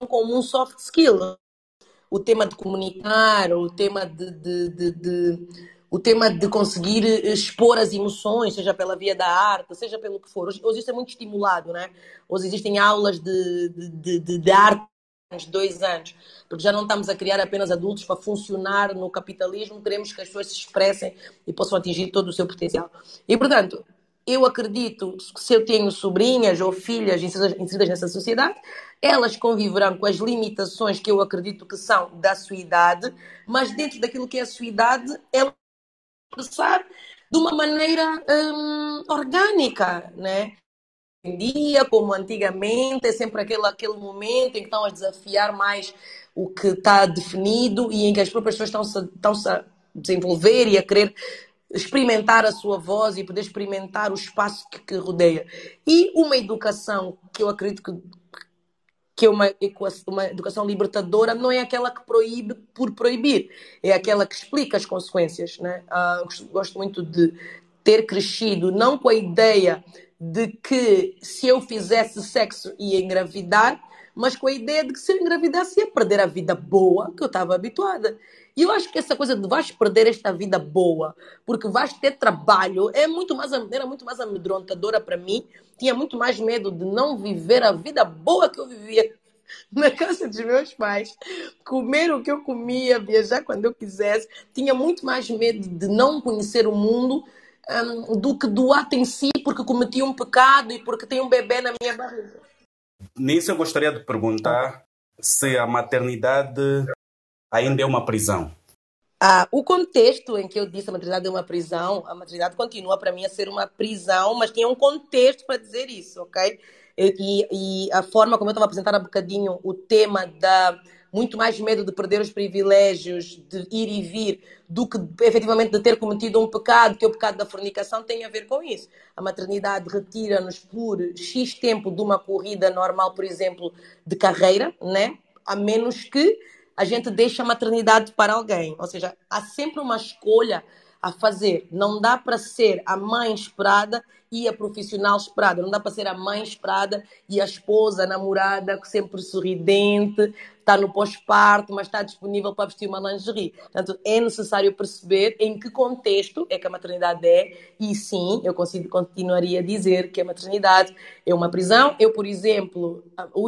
como um soft skill, o tema de comunicar, o tema de, de, de, de o tema de conseguir expor as emoções, seja pela via da arte, seja pelo que for. Hoje, hoje isso é muito estimulado, né? Hoje existem aulas de, de, de, de arte de dois anos, porque já não estamos a criar apenas adultos para funcionar no capitalismo, queremos que as pessoas se expressem e possam atingir todo o seu potencial. E, portanto, eu acredito que se eu tenho sobrinhas ou filhas inseridas nessa sociedade, elas conviverão com as limitações que eu acredito que são da sua idade, mas dentro daquilo que é a sua idade, elas expressar de uma maneira hum, orgânica, né? Em dia, como antigamente, é sempre aquele, aquele momento em que estão a desafiar mais o que está definido e em que as próprias pessoas estão-se estão a desenvolver e a querer experimentar a sua voz e poder experimentar o espaço que, que rodeia. E uma educação que eu acredito que que é uma, uma educação libertadora não é aquela que proíbe por proibir, é aquela que explica as consequências. Né? Ah, gosto muito de ter crescido não com a ideia de que se eu fizesse sexo ia engravidar, mas com a ideia de que se eu engravidasse ia perder a vida boa que eu estava habituada. E eu acho que essa coisa de vais perder esta vida boa, porque vais ter trabalho, é muito mais, era muito mais amedrontadora para mim. Tinha muito mais medo de não viver a vida boa que eu vivia na casa dos meus pais, comer o que eu comia, viajar quando eu quisesse. Tinha muito mais medo de não conhecer o mundo um, do que do ato em si, porque cometi um pecado e porque tenho um bebê na minha barriga. Nisso eu gostaria de perguntar se a maternidade ainda é uma prisão? Ah, o contexto em que eu disse a maternidade é uma prisão, a maternidade continua para mim a ser uma prisão, mas tinha um contexto para dizer isso, ok? E, e a forma como eu estava a apresentar há bocadinho o tema da muito mais medo de perder os privilégios, de ir e vir, do que efetivamente de ter cometido um pecado, que é o pecado da fornicação, tem a ver com isso. A maternidade retira-nos por X tempo de uma corrida normal, por exemplo, de carreira, né? a menos que a gente deixa a maternidade para alguém. Ou seja, há sempre uma escolha a fazer. Não dá para ser a mãe esperada e a profissional esperada. Não dá para ser a mãe esperada e a esposa, a namorada, sempre sorridente, está no pós-parto, mas está disponível para vestir uma lingerie. Portanto, é necessário perceber em que contexto é que a maternidade é, e sim, eu continuaria a dizer que a maternidade é uma prisão. Eu, por exemplo,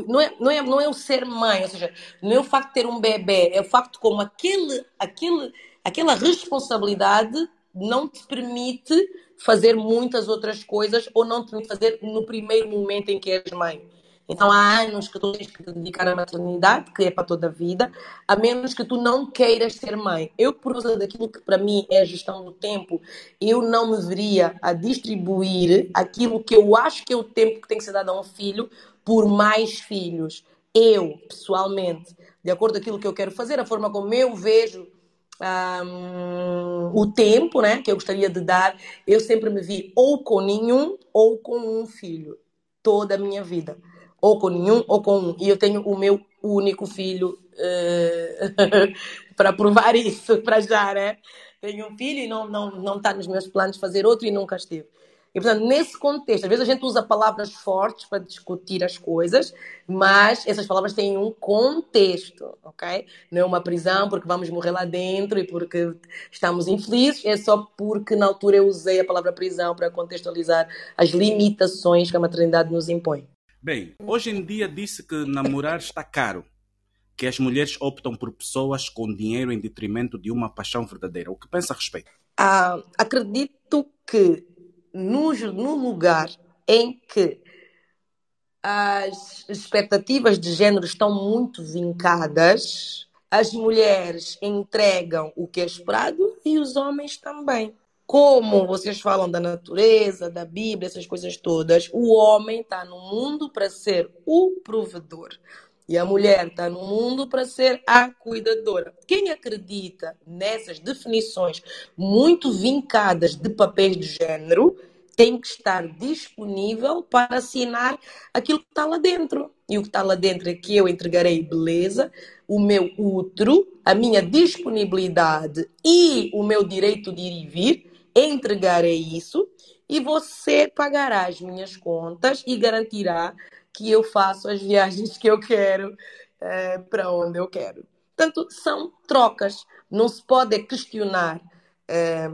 não é, não é, não é o ser mãe, ou seja, não é o facto de ter um bebê, é o facto como aquele, aquele aquela responsabilidade não te permite fazer muitas outras coisas ou não te permite fazer no primeiro momento em que és mãe. Então há anos que tu tens que te dedicar à maternidade, que é para toda a vida, a menos que tu não queiras ser mãe. Eu, por causa daquilo que para mim é a gestão do tempo, eu não me veria a distribuir aquilo que eu acho que é o tempo que tem que ser dado a um filho por mais filhos. Eu, pessoalmente, de acordo com aquilo que eu quero fazer, a forma como eu vejo um, o tempo né, que eu gostaria de dar, eu sempre me vi ou com nenhum ou com um filho, toda a minha vida. Ou com nenhum ou com um. E eu tenho o meu único filho uh, para provar isso, para já, né? Tenho um filho e não, não, não está nos meus planos fazer outro e nunca esteve. E, portanto, nesse contexto, às vezes a gente usa palavras fortes para discutir as coisas, mas essas palavras têm um contexto, ok? Não é uma prisão porque vamos morrer lá dentro e porque estamos infelizes, é só porque na altura eu usei a palavra prisão para contextualizar as limitações que a maternidade nos impõe. Bem, hoje em dia disse que namorar está caro, que as mulheres optam por pessoas com dinheiro em detrimento de uma paixão verdadeira. O que pensa a respeito? Ah, acredito que no, no lugar em que as expectativas de género estão muito vincadas, as mulheres entregam o que é esperado e os homens também. Como vocês falam da natureza, da Bíblia, essas coisas todas, o homem está no mundo para ser o provedor. E a mulher está no mundo para ser a cuidadora. Quem acredita nessas definições muito vincadas de papéis de género tem que estar disponível para assinar aquilo que está lá dentro. E o que está lá dentro é que eu entregarei beleza, o meu útero, a minha disponibilidade e o meu direito de ir e vir, entregarei isso e você pagará as minhas contas e garantirá que eu faço as viagens que eu quero é, para onde eu quero. Portanto, são trocas. Não se pode questionar é,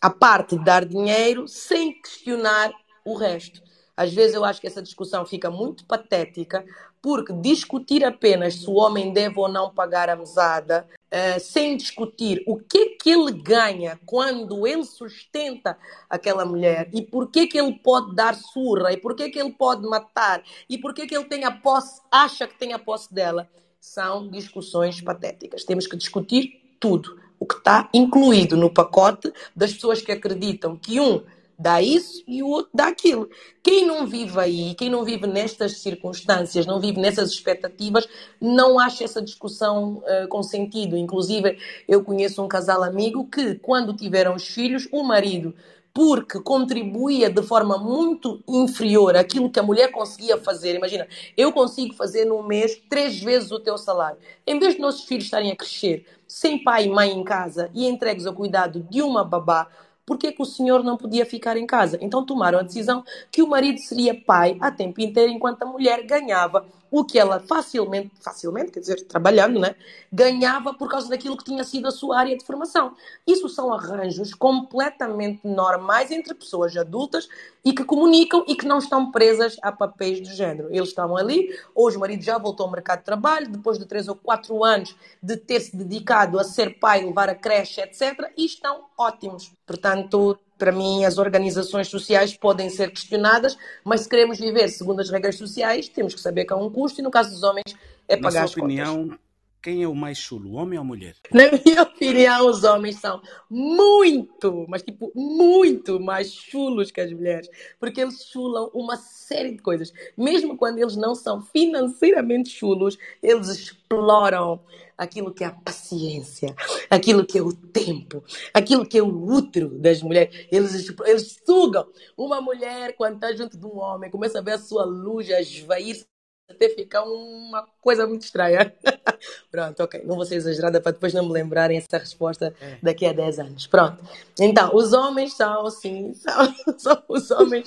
a parte de dar dinheiro sem questionar o resto. Às vezes eu acho que essa discussão fica muito patética, porque discutir apenas se o homem deve ou não pagar a mesada, uh, sem discutir o que que ele ganha quando ele sustenta aquela mulher e por que que ele pode dar surra e por que que ele pode matar e por que que ele tem a posse, acha que tem a posse dela, são discussões patéticas. Temos que discutir tudo, o que está incluído no pacote das pessoas que acreditam que um dá isso e o outro dá aquilo. Quem não vive aí, quem não vive nestas circunstâncias, não vive nessas expectativas, não acha essa discussão uh, com sentido. Inclusive, eu conheço um casal amigo que, quando tiveram os filhos, o marido porque contribuía de forma muito inferior àquilo que a mulher conseguia fazer. Imagina, eu consigo fazer num mês três vezes o teu salário. Em vez de nossos filhos estarem a crescer sem pai e mãe em casa e entregues ao cuidado de uma babá, por que, que o senhor não podia ficar em casa? Então tomaram a decisão que o marido seria pai a tempo inteiro, enquanto a mulher ganhava o que ela facilmente, facilmente, quer dizer, trabalhando, né, ganhava por causa daquilo que tinha sido a sua área de formação. Isso são arranjos completamente normais entre pessoas adultas e que comunicam e que não estão presas a papéis de género. Eles estavam ali, hoje o marido já voltou ao mercado de trabalho, depois de três ou quatro anos de ter se dedicado a ser pai, levar a creche, etc., e estão ótimos. Portanto, para mim, as organizações sociais podem ser questionadas, mas se queremos viver segundo as regras sociais, temos que saber que há um custo e, no caso dos homens, é pagar Na sua opinião, contas. quem é o mais chulo, homem ou mulher? Na minha opinião, os homens são muito, mas tipo, muito mais chulos que as mulheres, porque eles chulam uma série de coisas. Mesmo quando eles não são financeiramente chulos, eles exploram aquilo que é a paciência, aquilo que é o tempo, aquilo que é o útero das mulheres. Eles, eles sugam. Uma mulher, quando está junto de um homem, começa a ver a sua luz a esvair até ficar uma coisa muito estranha. Pronto, ok. Não vou ser exagerada para depois não me lembrarem essa resposta é. daqui a 10 anos. Pronto. Então, os homens são, sim, são, são os homens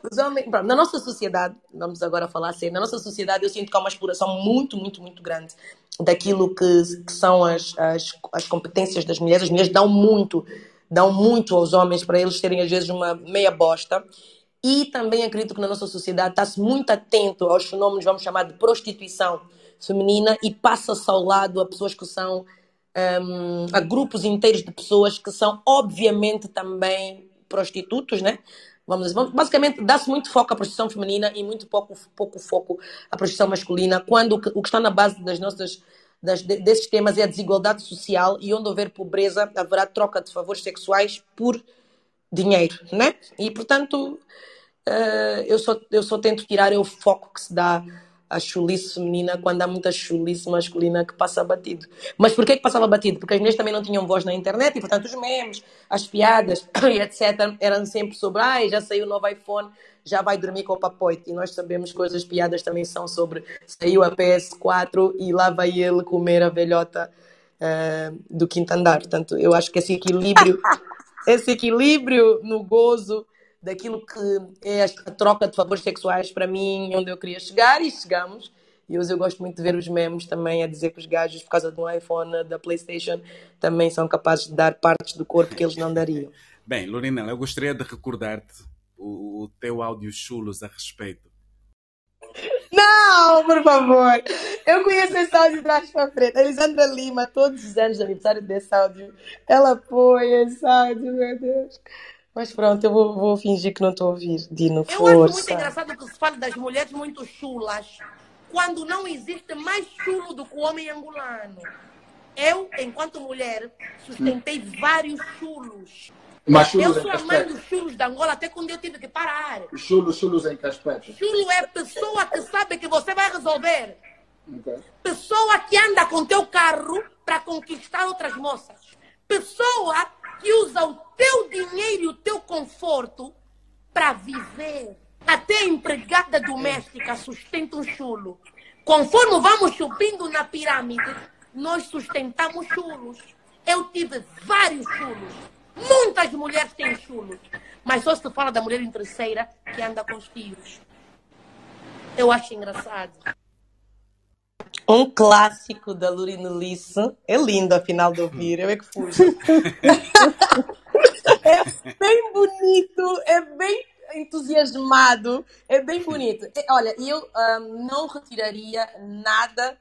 os homens, na nossa sociedade, vamos agora falar assim, na nossa sociedade eu sinto que há uma exploração muito, muito, muito grande daquilo que, que são as, as, as competências das mulheres. As mulheres dão muito, dão muito aos homens para eles terem às vezes uma meia bosta. E também acredito que na nossa sociedade está-se muito atento aos fenômenos, vamos chamar de prostituição feminina, e passa-se ao lado a pessoas que são. Um, a grupos inteiros de pessoas que são, obviamente, também prostitutos, né? Vamos dizer, basicamente dá-se muito foco à prostituição feminina e muito pouco, pouco foco à prostituição masculina, quando o que, o que está na base das nossas das, desses temas é a desigualdade social e onde houver pobreza haverá troca de favores sexuais por dinheiro, né? E portanto uh, eu, só, eu só tento tirar o foco que se dá a chulice feminina quando há muita chulice masculina que passa batido. Mas porquê que passava batido? Porque as mulheres também não tinham voz na internet e, portanto, os memes, as piadas e etc. eram sempre sobre ai, já saiu o novo iPhone, já vai dormir com o papoite. E nós sabemos que as piadas também são sobre saiu a PS4 e lá vai ele comer a velhota uh, do quinto andar. Portanto, eu acho que esse equilíbrio, esse equilíbrio no gozo daquilo que é a troca de favores sexuais para mim, onde eu queria chegar e chegamos. E hoje eu gosto muito de ver os memes também a dizer que os gajos, por causa do iPhone, da PlayStation, também são capazes de dar partes do corpo que eles não dariam. Bem, Lorena, eu gostaria de recordar-te o, o teu áudio chulos a respeito. Não, por favor! Eu conheço esse áudio de trás para frente. Elisandra Lima, todos os anos de aniversário desse áudio, ela põe esse áudio, meu Deus. Mas pronto, eu vou, vou fingir que não estou a ouvir. Dino, Eu acho muito força. engraçado que se fala das mulheres muito chulas, quando não existe mais chulo do que o homem angolano. Eu, enquanto mulher, sustentei vários chulos. Mas Eu chulos em sou a mãe aspecto? dos chulos de Angola, até quando eu tive que parar. Chulos, chulos em que aspecto? Chulo é pessoa que sabe que você vai resolver. Ok. Pessoa que anda com teu carro para conquistar outras moças. Pessoa que usa o teu dinheiro e o teu conforto para viver. Até a empregada doméstica sustenta um chulo. Conforme vamos subindo na pirâmide, nós sustentamos chulos. Eu tive vários chulos. Muitas mulheres têm chulos. Mas só se fala da mulher interesseira que anda com os tios. Eu acho engraçado. Um clássico da Lurinolice. É lindo, afinal de ouvir. Eu é que fujo. é bem bonito, é bem entusiasmado, é bem bonito. Olha, eu ahm, não retiraria nada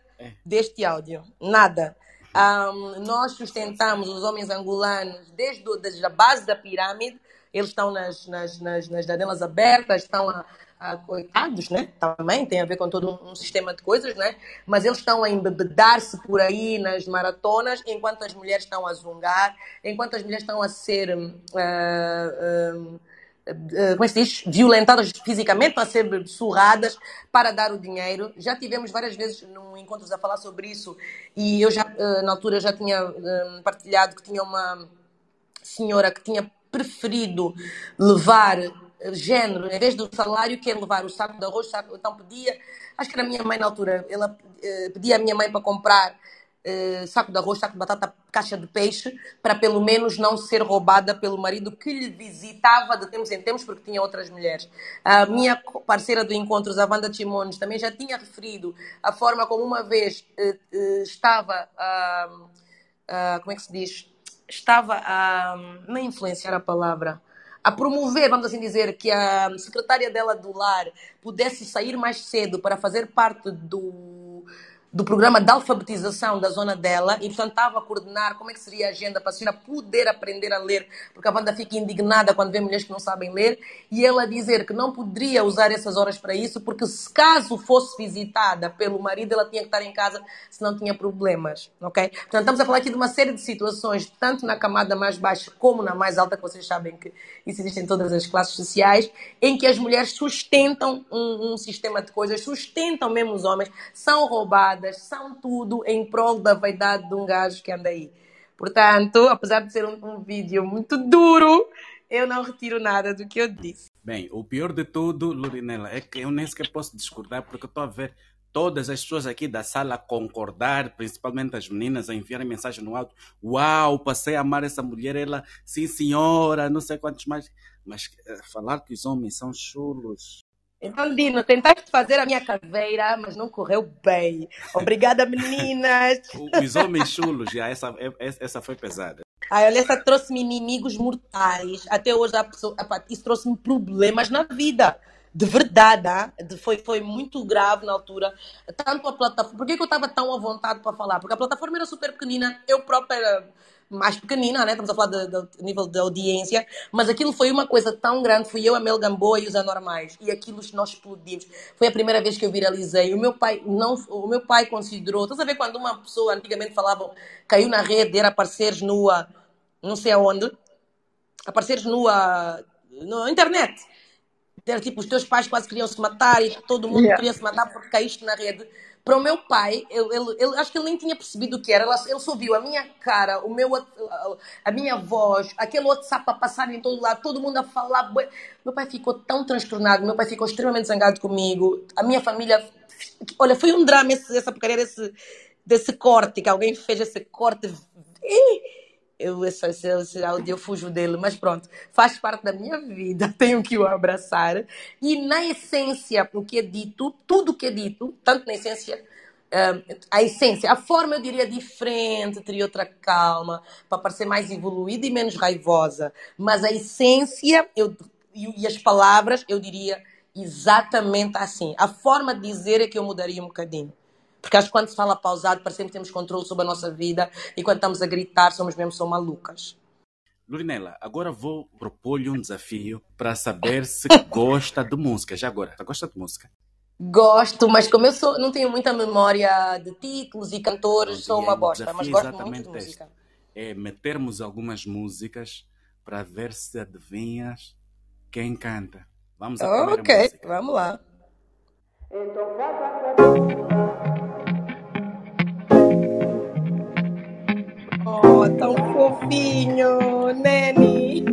deste áudio. Nada. Ahm, nós sustentamos os homens angolanos desde a base da pirâmide. Eles estão nas, nas, nas, nas janelas abertas, estão a, a coitados, né? Também tem a ver com todo um, sistema de coisas, né? Mas eles estão a embebedar-se por aí nas maratonas, enquanto as mulheres estão a zungar, enquanto as mulheres estão a ser. hum, hum, eh, como é se diz? Violentadas fisicamente, para ser surradas para dar o dinheiro. Já tivemos várias vezes num encontros a falar sobre isso e eu já, na altura, já tinha eh, partilhado que tinha uma senhora que tinha preferido levar género, em vez do salário, que é levar o saco de arroz, saco, então pedia, acho que era a minha mãe na altura, ela eh, pedia à minha mãe para comprar eh, saco de arroz, saco de batata, caixa de peixe, para pelo menos não ser roubada pelo marido que lhe visitava de tempos em tempos, porque tinha outras mulheres. A minha parceira do Encontros, a Wanda Timones, também já tinha referido a forma como uma vez eh, estava, ah, como é que se diz? Estava a, não é influenciar a palavra, a promover, vamos assim dizer, que a secretária dela do lar pudesse sair mais cedo para fazer parte do, do programa de alfabetização da zona dela e, portanto, estava a coordenar como é que seria a agenda para a senhora poder aprender a ler, porque a banda fica indignada quando vê mulheres que não sabem ler, e ela dizer que não poderia usar essas horas para isso, porque se caso fosse visitada pelo marido, ela tinha que estar em casa, senão tinha problemas, ok? Portanto, estamos a falar aqui de uma série de situações, tanto na camada mais baixa como na mais alta, que vocês sabem que isso existe em todas as classes sociais, em que as mulheres sustentam um, um sistema de coisas, sustentam mesmo os homens, são roubadas, são tudo em prol da vaidade de um gajo que anda aí. Portanto, apesar de ser um, um vídeo muito duro, eu não retiro nada do que eu disse. Bem, o pior de tudo, Lurinela, é que eu nem sequer posso discordar, porque estou a ver todas as pessoas aqui da sala concordar, principalmente as meninas, a enviarem mensagem no alto. Uau, passei a amar essa mulher, ela, sim senhora, não sei quantos mais. Mas eh, falar que os homens são chulos. Então, Dino, tentaste fazer a minha caveira, mas não correu bem. Obrigada, meninas. Os homens chulos, já, essa, é- essa foi pesada. Ai, olha, essa trouxe-me inimigos mortais. Até hoje a pessoa, isso trouxe-me problemas na vida. De verdade, ah? De- foi, foi muito grave na altura. Tanto a plataforma. Por que que eu estava tão à vontade para falar? Porque a plataforma era super pequenina, eu própria era mais pequenina, né? Estamos a falar de nível de audiência, mas aquilo foi uma coisa tão grande. Fui eu, a Mel Gamboa e os anormais, e aquilo nós explodimos. Foi a primeira vez que eu viralizei. O meu pai não, o meu pai considerou. Estás a ver quando uma pessoa antigamente falava caiu na rede, era parceiros nua, não sei aonde, apareceres nua na internet. Era tipo, os teus pais quase queriam se matar e todo mundo Yeah. queria se matar porque caíste na rede. Para o meu pai, ele, ele, ele- acho que ele nem tinha percebido o que era. Ele, só viu a minha cara, o meu, a, minha voz, aquele WhatsApp a passar em todo lado, todo mundo a falar. Meu pai ficou tão transtornado, meu pai ficou extremamente zangado comigo. A minha família. Olha, foi um drama esse, essa porcaria desse, desse corte, que alguém fez esse corte. Eu, esse, esse, esse áudio, eu fujo dele, mas pronto, faz parte da minha vida, tenho que o abraçar. E na essência, o que é dito, tudo o que é dito, tanto na essência, ah, a essência, a forma eu diria diferente, teria outra calma, para parecer mais evoluída e menos raivosa. Mas a essência eu, e as palavras, eu diria exatamente assim. A forma de dizer é que eu mudaria um bocadinho. Porque acho que quando se fala pausado, parecemos que temos controle sobre a nossa vida e quando estamos a gritar, somos mesmo só malucas. Lurinela, agora vou propor-lhe um desafio para saber se gosta de música. Já agora, gosta de música? Gosto, mas como eu sou, não tenho muita memória de títulos e cantores, sou uma bosta, mas é gosto muito de exatamente este. música. É metermos algumas músicas para ver se adivinhas quem canta. Vamos à primeira Ok, música. vamos lá. Oh, tão fofinho, Nene.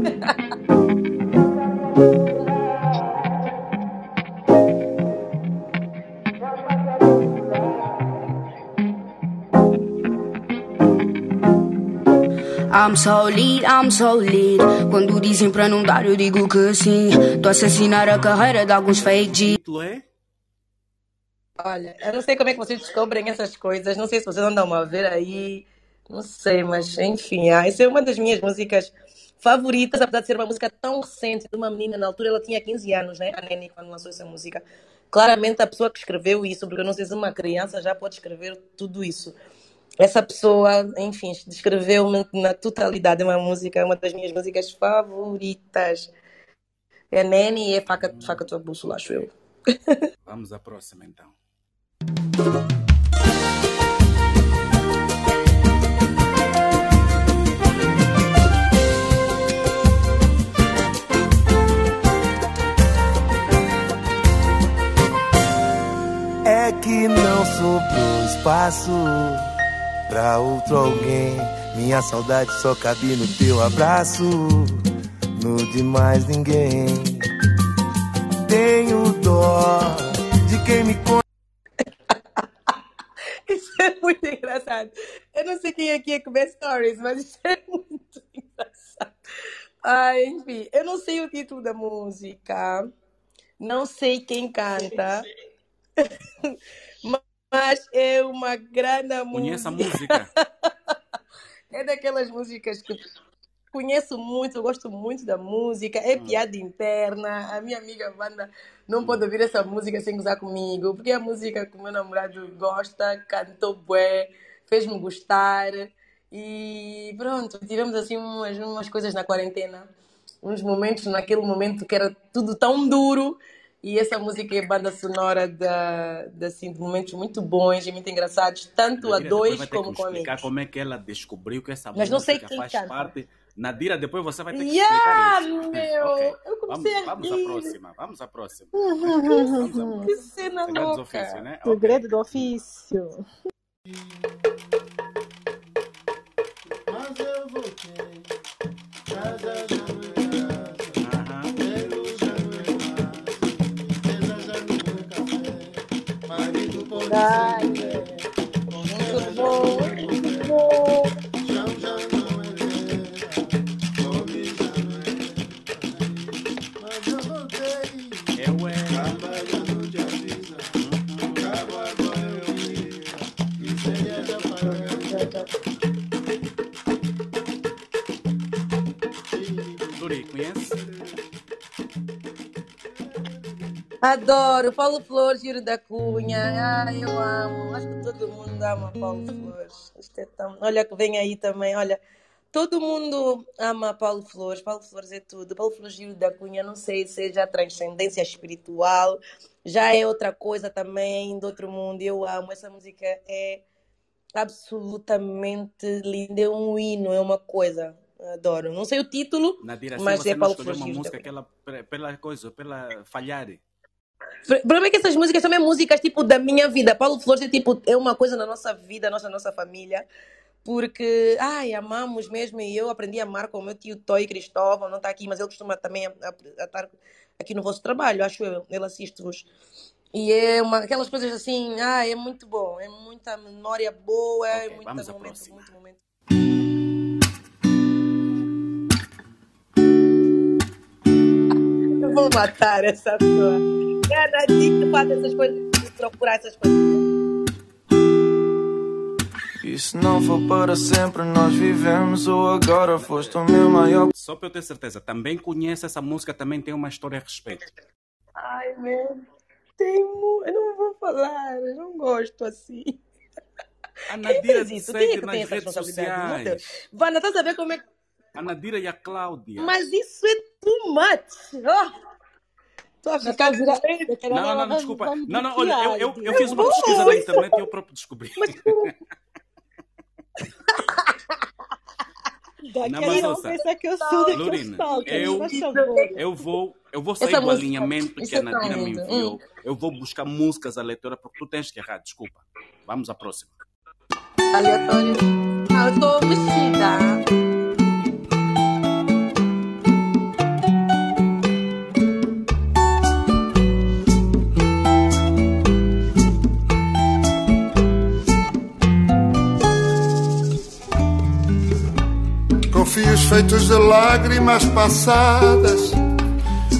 I'm so lead, I'm so lead. Quando dizem pra não dar, eu digo que sim. Tô a assassinar a carreira de alguns fake G. É? Olha, eu não sei como é que vocês descobrem essas coisas, não sei se vocês andam a ver aí, não sei, mas enfim, ah, essa é uma das minhas músicas favoritas, apesar de ser uma música tão recente, de uma menina, na altura ela tinha 15 anos, né, a Nene, quando lançou essa música. Claramente a pessoa que escreveu isso, porque eu não sei se uma criança já pode escrever tudo isso. Essa pessoa, enfim, descreveu na totalidade uma música, uma das minhas músicas favoritas. É Nene e é Faca, Faca Tua Bússola, acho eu. Vamos à próxima então. Espaço pra outro alguém. Minha saudade só cabe no teu abraço, no de mais ninguém. Tenho dó de quem me. Isso é muito engraçado. Eu não sei quem aqui é que vê stories, mas isso é muito engraçado. Ai, enfim, eu não sei o título da música, não sei quem canta, mas é uma grande Conhece a música. música? É daquelas músicas que conheço muito, gosto muito da música, é Hum. piada interna. A minha amiga Wanda não pode ouvir essa música sem gozar comigo, porque é a música que o meu namorado gosta, cantou bué, fez-me gostar. E pronto, tivemos assim umas, umas coisas na quarentena, uns momentos naquele momento que era tudo tão duro. E essa música é banda sonora da, da, assim, de momentos muito bons e muito engraçados, tanto a Nadira depois dois vai ter que como com explicar amigos. como é que ela descobriu que essa Mas não sei música quem faz canta. parte. Nadira, depois você vai ter que Yeah, explicar isso. meu! ok, Eu vamos, comecei a vamos à rir. próxima. Vamos à próxima. Vamos à Que próxima. cena louca! ofício, né? Segredo do ofício. Mas eu voltei. Casa já Ai, mulher. Muito bom, muito bom. Adoro Paulo Flores, Giro da Cunha. Ai, eu amo. Acho que todo mundo ama Paulo Flores. Isto é tão... Olha que vem aí também. Olha, todo mundo ama Paulo Flores. Paulo Flores é tudo. Paulo Flores, Giro da Cunha, não sei se é já transcendência espiritual, já é outra coisa também, de outro mundo. Eu amo. Essa música é absolutamente linda. É um hino, é uma coisa. Adoro. Não sei o título, Nadira, mas é Paulo Flores, uma música Cunha. que ela, pela coisa, pela falhar. O problema é que essas músicas também músicas tipo da minha vida. Paulo Flores é tipo é uma coisa na nossa vida, nossa nossa família, porque ai amamos mesmo e eu aprendi a amar com o meu tio Toy Cristóvão, não está aqui, mas ele costuma também estar aqui no vosso trabalho, acho eu, ele assiste-vos. E é uma aquelas coisas assim, ah, é muito bom, é muita memória boa, é Ok, muito vamos momento, próxima. muito momento. Eu vou matar essa pessoa. Cada dia que faz essas coisas, de procurar essas coisas. E se não for para sempre, nós vivemos ou agora foste o meu maior. Só para eu ter certeza, também conhece essa música, também tem uma história a respeito. Ai, meu. Tem mu... Eu não vou falar, eu não gosto assim. A Quem Nadira fez te isso? Quem é que nas tem essa redes sociais. Vana, estás a ver como é que. A Nadira e a Cláudia. Mas isso é too much. Oh. A ficar. Carol, Não, não, não, desculpa. Não, não, olha, eu, eu, eu fiz uma pesquisa na internet e eu próprio descobri. Da Não, ouça. pensa que eu sou Lorena, stalkers, eu-. Eu vou, eu vou Essa sair do música- alinhamento que a é Nadira me enviou. Hum. Eu vou buscar músicas aleatórias porque tu tens que errar, desculpa. Vamos à próxima. Aleatório. Ah, eu tô vestida. Fios feitos de lágrimas passadas,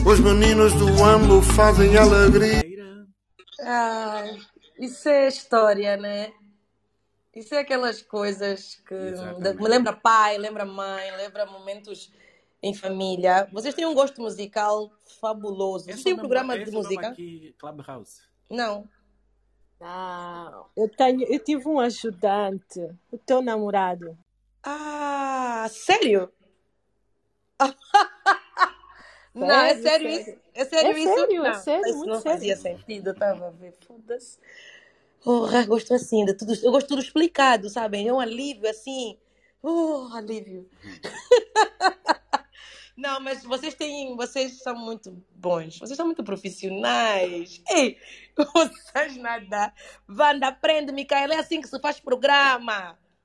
os meninos do Ambo fazem alegria. Ai, isso é história, né? Isso é aquelas coisas que Exatamente. me lembra pai, lembra mãe, lembra momentos em família. Vocês têm um gosto musical fabuloso. Vocês têm é um programa mesmo- de é música? aqui, Clubhouse. Não. Não, eu tenho, eu tive um ajudante, o teu namorado. Ah, sério? Não, é Sério, sério sério. isso? É sério É isso? sério, é Não, sério, isso muito não sério. fazia sentido, eu tava a ver, foda-se. Porra, gosto assim, de tudo, eu gosto de tudo explicado, sabem? É um alívio assim. Oh, alívio. Não, mas vocês têm, vocês são muito bons, vocês são muito profissionais. Ei, vocês nada. Wanda, aprende, Micaela, é assim que se faz programa.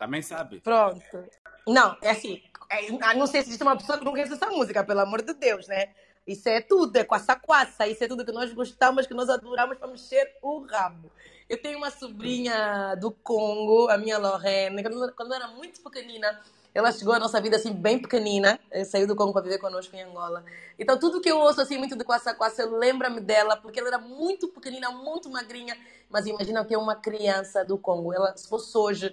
Também sabe? Pronto. Não, é assim. é, não sei se existe uma pessoa que não conhece essa música, pelo amor de Deus, né? Isso é tudo, é quaça-quaça. Isso é tudo que nós gostamos, que nós adoramos para mexer o rabo. Eu tenho uma sobrinha do Congo, a minha Lorraine, quando, era muito pequenina. Ela chegou à nossa vida assim, bem pequenina, eh, saiu do Congo para viver conosco em Angola. Então, tudo que eu ouço assim, muito do quaça-quaça, eu lembro-me dela, porque ela era muito pequenina, muito magrinha. Mas imagina que é uma criança do Congo. Ela, se fosse hoje,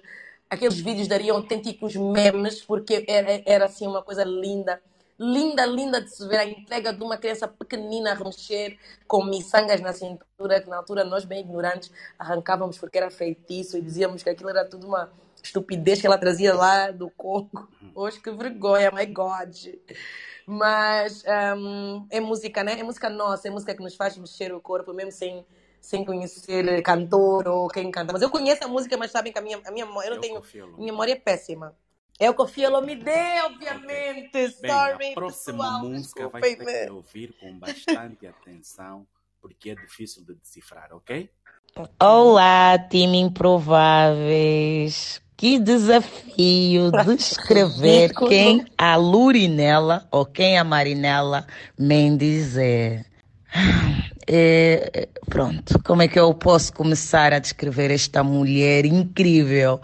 aqueles vídeos dariam autênticos memes, porque era, era assim uma coisa linda. Linda, linda de se ver a entrega de uma criança pequenina a remexer com miçangas na cintura, que na altura nós, bem ignorantes, arrancávamos porque era feitiço e dizíamos que aquilo era tudo uma estupidez que ela trazia lá do Congo. Hoje, que vergonha, my God. Mas hum, é música, né? É música nossa, é música que nos faz mexer o corpo, mesmo sem, sem conhecer cantor ou quem canta. Mas eu conheço a música, mas sabem que a minha, a minha memória, eu não Eu tenho. Minha memória é péssima. É o que o Fielo me dê, obviamente. Bem, Sorry, a próxima pessoal. música vai ter que ouvir com bastante atenção, porque é difícil de decifrar, ok? Olá, time Improváveis. Que desafio descrever quem a Lurinela ou quem a Marinela Mendes é. É, Pronto, como é que eu posso começar a descrever esta mulher incrível?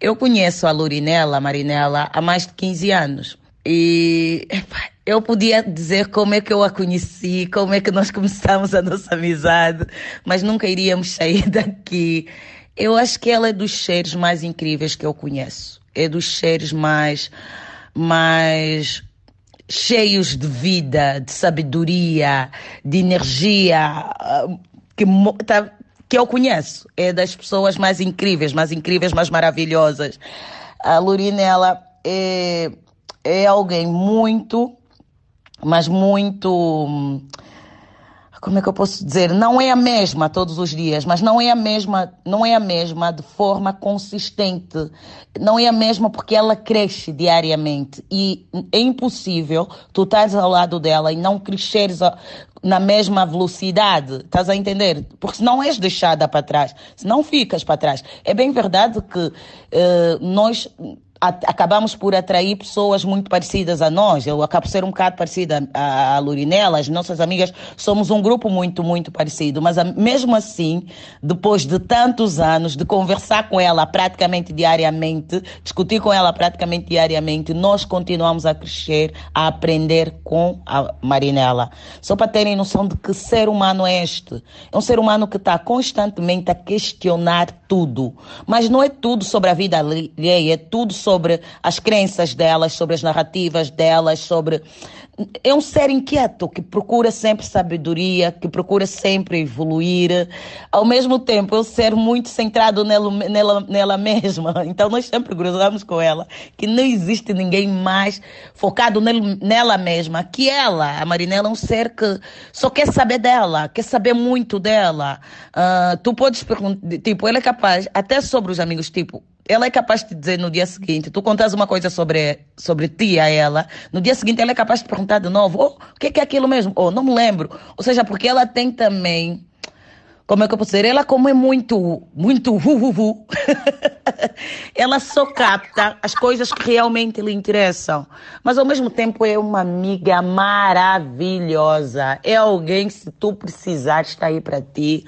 Eu conheço a Lurinela, a Marinela, há mais de 15 anos. E epá, eu podia dizer como é que eu a conheci, como é que nós começamos a nossa amizade, mas nunca iríamos sair daqui. Eu acho que ela é dos seres mais incríveis que eu conheço. É dos seres mais, mais cheios de vida, de sabedoria, de energia, ah, que, tá- que eu conheço. É das pessoas mais incríveis, mais incríveis, mais maravilhosas. A Lorina, ela é, é alguém muito, mas muito. Como é que eu posso dizer? Não é a mesma todos os dias, mas não é a mesma, não é a mesma de forma consistente. Não é a mesma porque ela cresce diariamente e é impossível tu estares ao lado dela e não cresceres na mesma velocidade. Estás a entender? Porque senão és deixada para trás, senão ficas para trás. É bem verdade que eh, nós acabamos por atrair pessoas muito parecidas a nós. Eu acabo ser um bocado parecida a, a Lurinela, as nossas amigas somos um grupo muito, muito parecido. Mas mesmo assim, depois de tantos anos de conversar com ela praticamente diariamente, discutir com ela praticamente diariamente, nós continuamos a crescer, a aprender com a Marinela. Só para terem noção de que ser humano é este. É um ser humano que está constantemente a questionar tudo. Mas não é tudo sobre a vida alheia, é tudo sobre as crenças delas, sobre as narrativas delas, sobre. É um ser inquieto que procura sempre sabedoria, que procura sempre evoluir. Ao mesmo tempo, é um ser muito centrado nela, nela, nela mesma. Então, nós sempre cruzamos com ela que não existe ninguém mais focado nela mesma que ela. A Marinela é um ser que só quer saber dela, quer saber muito dela. Uh, tu podes perguntar, tipo, ele é capaz, até sobre os amigos, tipo, ela é capaz de dizer no dia seguinte, tu contas uma coisa sobre, sobre ti a ela, no dia seguinte ela é capaz de perguntar de novo, oh, o que é, que é aquilo mesmo? Oh, não me lembro. Ou seja, porque ela tem também, como é que eu posso dizer? Ela como é muito, muito uh, ela só capta as coisas que realmente lhe interessam. Mas ao mesmo tempo é uma amiga maravilhosa. É alguém que se tu precisar está aí para ti.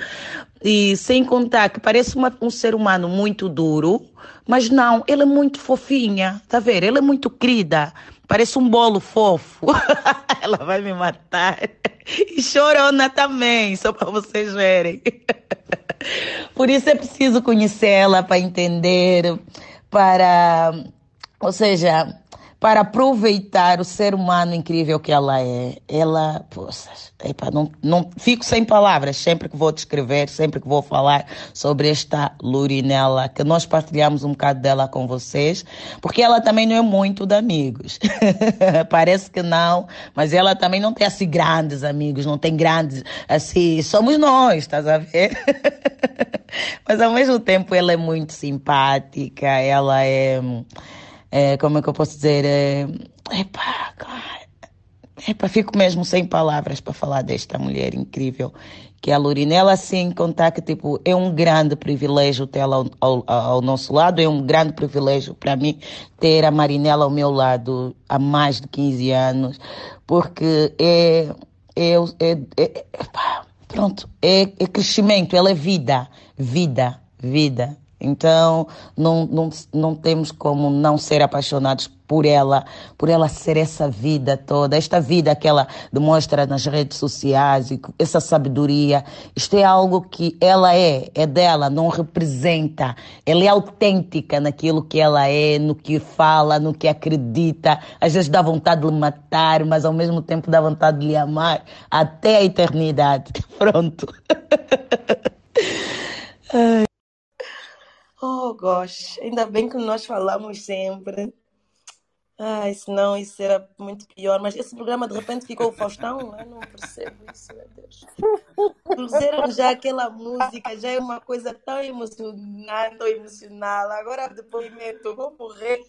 E sem contar que parece uma, um ser humano muito duro, mas não, ele é muito fofinha, tá vendo? Ele é muito querida, parece um bolo fofo. ela vai me matar. E chorona também, só para vocês verem. Por isso é preciso conhecê-la para entender, para, ou seja, para aproveitar o ser humano incrível que ela é. Ela, poxa, epa, não, não fico sem palavras sempre que vou descrever, sempre que vou falar sobre esta Lurinela, que nós partilhamos um bocado dela com vocês, porque ela também não é muito de amigos. Parece que não, mas ela também não tem assim grandes amigos, não tem grandes, assim, somos nós, estás a ver? mas ao mesmo tempo ela é muito simpática, ela é é, como é que eu posso dizer? É, epá, epá, fico mesmo sem palavras para falar desta mulher incrível que é a Lurinela, assim, contar que, tipo, é um grande privilégio tê-la ao, ao, ao, nosso lado, é um grande privilégio para mim ter a Marinela ao meu lado há mais de 15 anos, porque é, é, é, é, é pronto, é, é crescimento, ela é vida, vida, vida, então, não, não, não temos como não ser apaixonados por ela, por ela ser essa vida toda, esta vida que ela demonstra nas redes sociais, essa sabedoria. Isto é algo que ela é, é dela, não representa. Ela é autêntica naquilo que ela é, no que fala, no que acredita. Às vezes dá vontade de lhe matar, mas ao mesmo tempo dá vontade de lhe amar até a eternidade. Pronto. Oh, gosh, ainda bem que nós falamos sempre. Ai, senão isso era muito pior. Mas esse programa de repente ficou o Faustão? Eu não percebo isso, meu Deus. Puseram já aquela música, já é uma coisa tão emocionante, emocional. Agora, depoimento, vou morrer.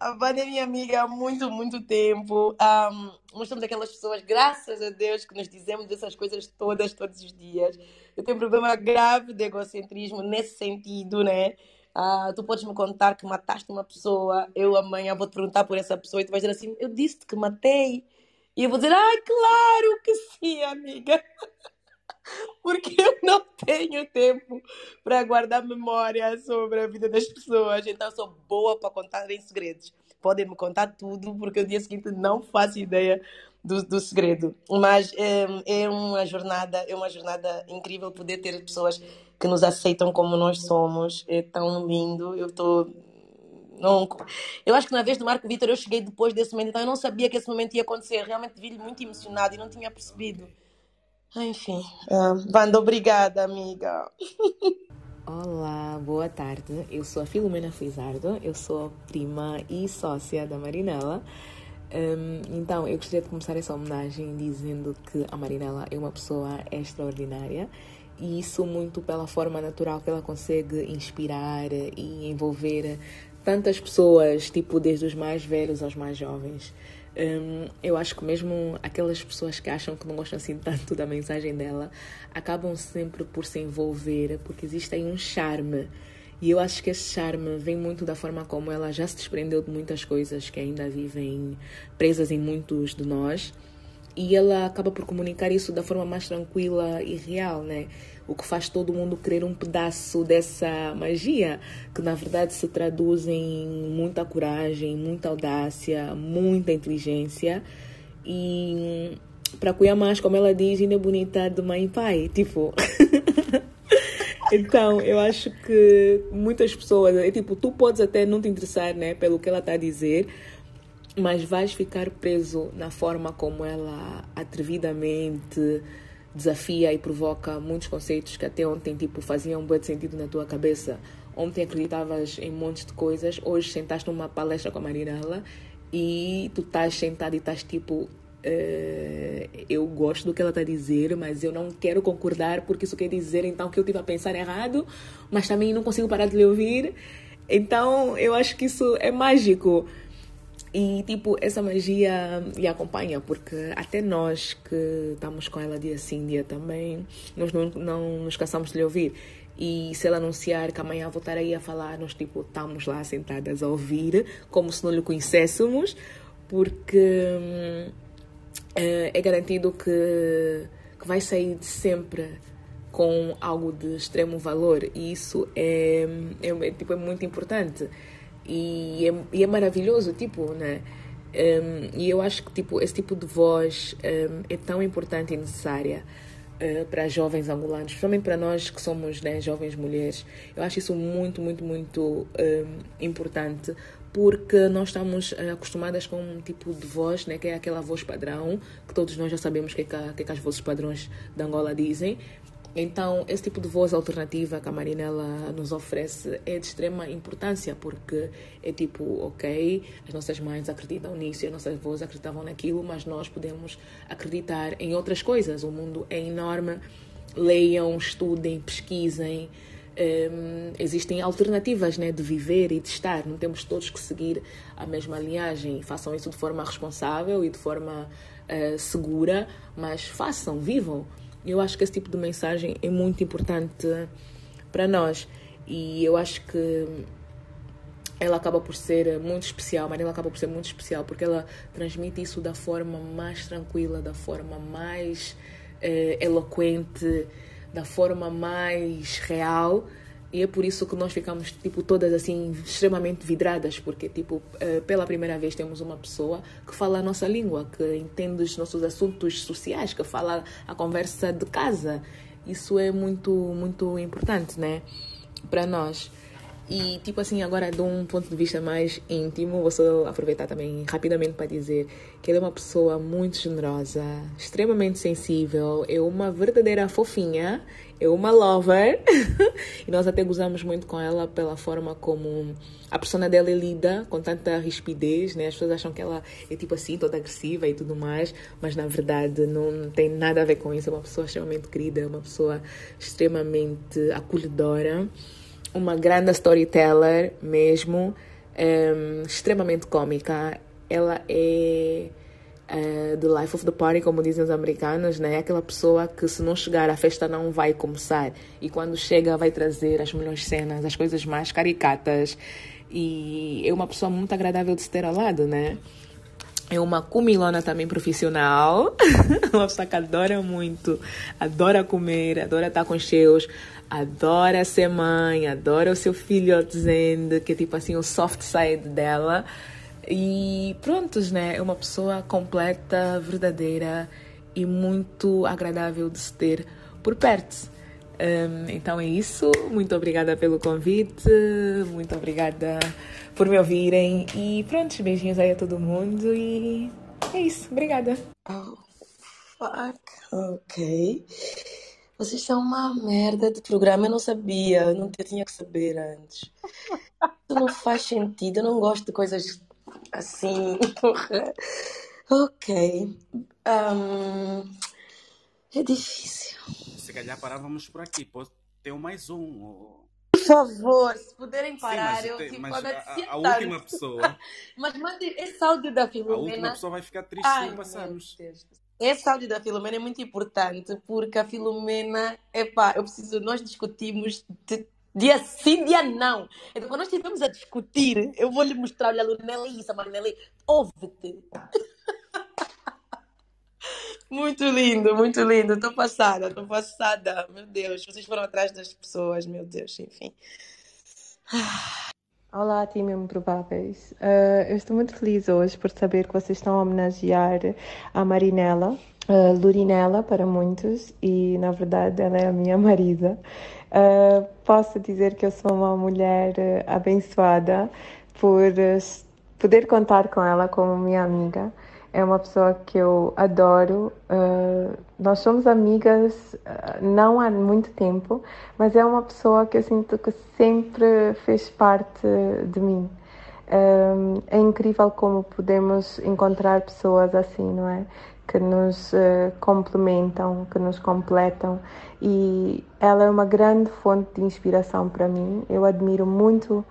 A Vânia é minha amiga há muito, muito tempo. Um, nós somos aquelas pessoas, graças a Deus, que nos dizemos essas coisas todas, todos os dias. Eu tenho um problema grave de egocentrismo nesse sentido, né? Ah, tu podes me contar que mataste uma pessoa, eu amanhã vou te perguntar por essa pessoa e tu vais dizer assim: Eu disse-te que matei. E eu vou dizer: Ai, claro que sim, amiga. Porque eu não tenho tempo para guardar memória sobre a vida das pessoas. Então, eu sou boa para contar em segredos. Podem me contar tudo, porque no dia seguinte não faço ideia do, do segredo. Mas é, é, uma jornada, é uma jornada incrível poder ter pessoas que nos aceitam como nós somos. É tão lindo. Eu estou não, eu acho que na vez do Marco Vitor eu cheguei depois desse momento, então eu não sabia que esse momento ia acontecer. Realmente vi-lhe muito emocionado e não tinha percebido. Enfim, uh, obrigada, amiga. Olá, boa tarde. Eu sou a Filomena Felizardo, eu sou prima e sócia da Marinela. Um, então, eu gostaria de começar essa homenagem dizendo que a Marinela é uma pessoa extraordinária e isso muito pela forma natural que ela consegue inspirar e envolver tantas pessoas, tipo desde os mais velhos aos mais jovens. Um, eu acho que mesmo aquelas pessoas que acham que não gostam assim tanto da mensagem dela acabam sempre por se envolver porque existe aí um charme E eu acho que esse charme vem muito da forma como ela já se desprendeu de muitas coisas que ainda vivem presas em muitos de nós. E ela acaba por comunicar isso da forma mais tranquila e real, né? O que faz todo mundo querer um pedaço dessa magia, que na verdade se traduz em muita coragem, muita audácia, muita inteligência. E para cuidar mais, como ela diz, ainda é bonita de mãe e pai. Tipo. Então, eu acho que muitas pessoas, é tipo, tu podes até não te interessar, né, pelo que ela está a dizer, mas vais ficar preso na forma como ela atrevidamente desafia e provoca muitos conceitos que até ontem, tipo, faziam um bom sentido na tua cabeça. Ontem acreditavas em um monte de coisas, hoje sentaste numa palestra com a Marinela e tu estás sentado e estás tipo, Uh, eu gosto do que ela está a dizer, mas eu não quero concordar porque isso quer dizer então que eu estive a pensar errado, mas também não consigo parar de lhe ouvir. Então eu acho que isso é mágico. E tipo, essa magia me acompanha, porque até nós que estamos com ela dia sim, dia também, nós não, não nos cansamos de lhe ouvir. E se ela anunciar que amanhã voltarei a falar, nós tipo, estamos lá sentadas a ouvir, como se não lhe conhecêssemos, porque. Hum, é, é garantido que, que vai sair sempre com algo de extremo valor e isso é, é, é tipo, é muito importante e é, e é maravilhoso, tipo, né? Um, e eu acho que tipo, esse tipo de voz um, é tão importante e necessária uh, para jovens angolanos, principalmente para nós que somos né, jovens mulheres. Eu acho isso muito, muito, muito um, importante porque nós estamos uh, acostumadas com um tipo de voz, né, que é aquela voz padrão, que todos nós já sabemos o que, é que, que, é que as vozes padrões de Angola dizem. Então, esse tipo de voz alternativa que a Marinela nos oferece é de extrema importância, porque é tipo, ok, as nossas mães acreditam nisso, as nossas vozes acreditavam naquilo, mas nós podemos acreditar em outras coisas. O mundo é enorme. Leiam, estudem, pesquisem, um, existem alternativas né, de viver e de estar. Não temos todos que seguir a mesma linhagem. Façam isso de forma responsável e de forma uh, segura, mas façam, vivam. Eu acho que esse tipo de mensagem é muito importante para nós. E eu acho que ela acaba por ser muito especial, Maria acaba por ser muito especial porque ela transmite isso da forma mais tranquila, da forma mais uh, eloquente da forma mais real e é por isso que nós ficamos tipo todas assim extremamente vidradas porque tipo eh, pela primeira vez temos uma pessoa que fala a nossa língua que entende os nossos assuntos sociais que fala a conversa de casa. Isso é muito muito importante né para nós. E, tipo assim, agora de um ponto de vista mais íntimo, vou só aproveitar também rapidamente para dizer que ele é uma pessoa muito generosa, extremamente sensível, é uma verdadeira fofinha, é uma lover. e nós até gozamos muito com ela pela forma como a persona dela lida com tanta rispidez, né? As pessoas acham que ela é tipo assim, toda agressiva e tudo mais, mas na verdade não tem nada a ver com isso. É uma pessoa extremamente querida, é uma pessoa extremamente acolhedora uma grande storyteller mesmo, ehm, extremamente cômica. Ela é uh, the life of the party, como dizem os americanos, né? É aquela pessoa que se não chegar a festa não vai começar e quando chega vai trazer as melhores cenas, as coisas mais caricatas e é uma pessoa muito agradável de se ter ao lado, né? É uma comilona também profissional, uma pessoa que adora muito, adora comer, adora estar com os seus, adora ser mãe, adora o seu filho dizendo que é tipo assim o soft side dela. E prontos, né? É uma pessoa completa, verdadeira e muito agradável de se ter por perto. Um, então é isso. Muito obrigada pelo convite. Muito obrigada por me ouvirem. E pronto, beijinhos aí a todo mundo. E é isso. Obrigada. Oh, fuck. Ok. Vocês são uma merda de programa, eu não sabia, eu não tinha que saber antes. Isso não faz sentido, eu não gosto de coisas assim. ok. Um, é difícil. Se calhar parávamos por aqui, pode ter mais um. Por favor, se puderem parar, Sim, eu tem, tipo, mas a, a, a, última pessoa. mas mande esse áudio da Filomena. A última pessoa vai ficar triste Ai, se passarmos. Esse áudio da Filomena é muito importante porque a Filomena, epá, eu preciso, nós discutimos de Dia sim, dia não. Então, quando nós estivermos a discutir, eu vou lhe mostrar, olha, Lunella, isso, Marinela, ouve-te. Muito lindo, muito lindo. Estou passada, estou passada. Meu Deus, vocês foram atrás das pessoas, meu Deus, enfim. Olá, time Improváveis. Uh, eu estou muito feliz hoje por saber que vocês estão a homenagear a Marinela, uh, Lurinela para muitos, e na verdade ela é a minha marida. Uh, posso dizer que eu sou uma mulher abençoada por poder contar com ela como minha amiga é uma pessoa que eu adoro. Uh, nós somos amigas uh, não há muito tempo, mas é uma pessoa que eu sinto que sempre fez parte de mim. Um, é incrível como podemos encontrar pessoas assim, não é? Que nos uh, complementam, que nos completam. E ela é uma grande fonte de inspiração para mim. Eu admiro muito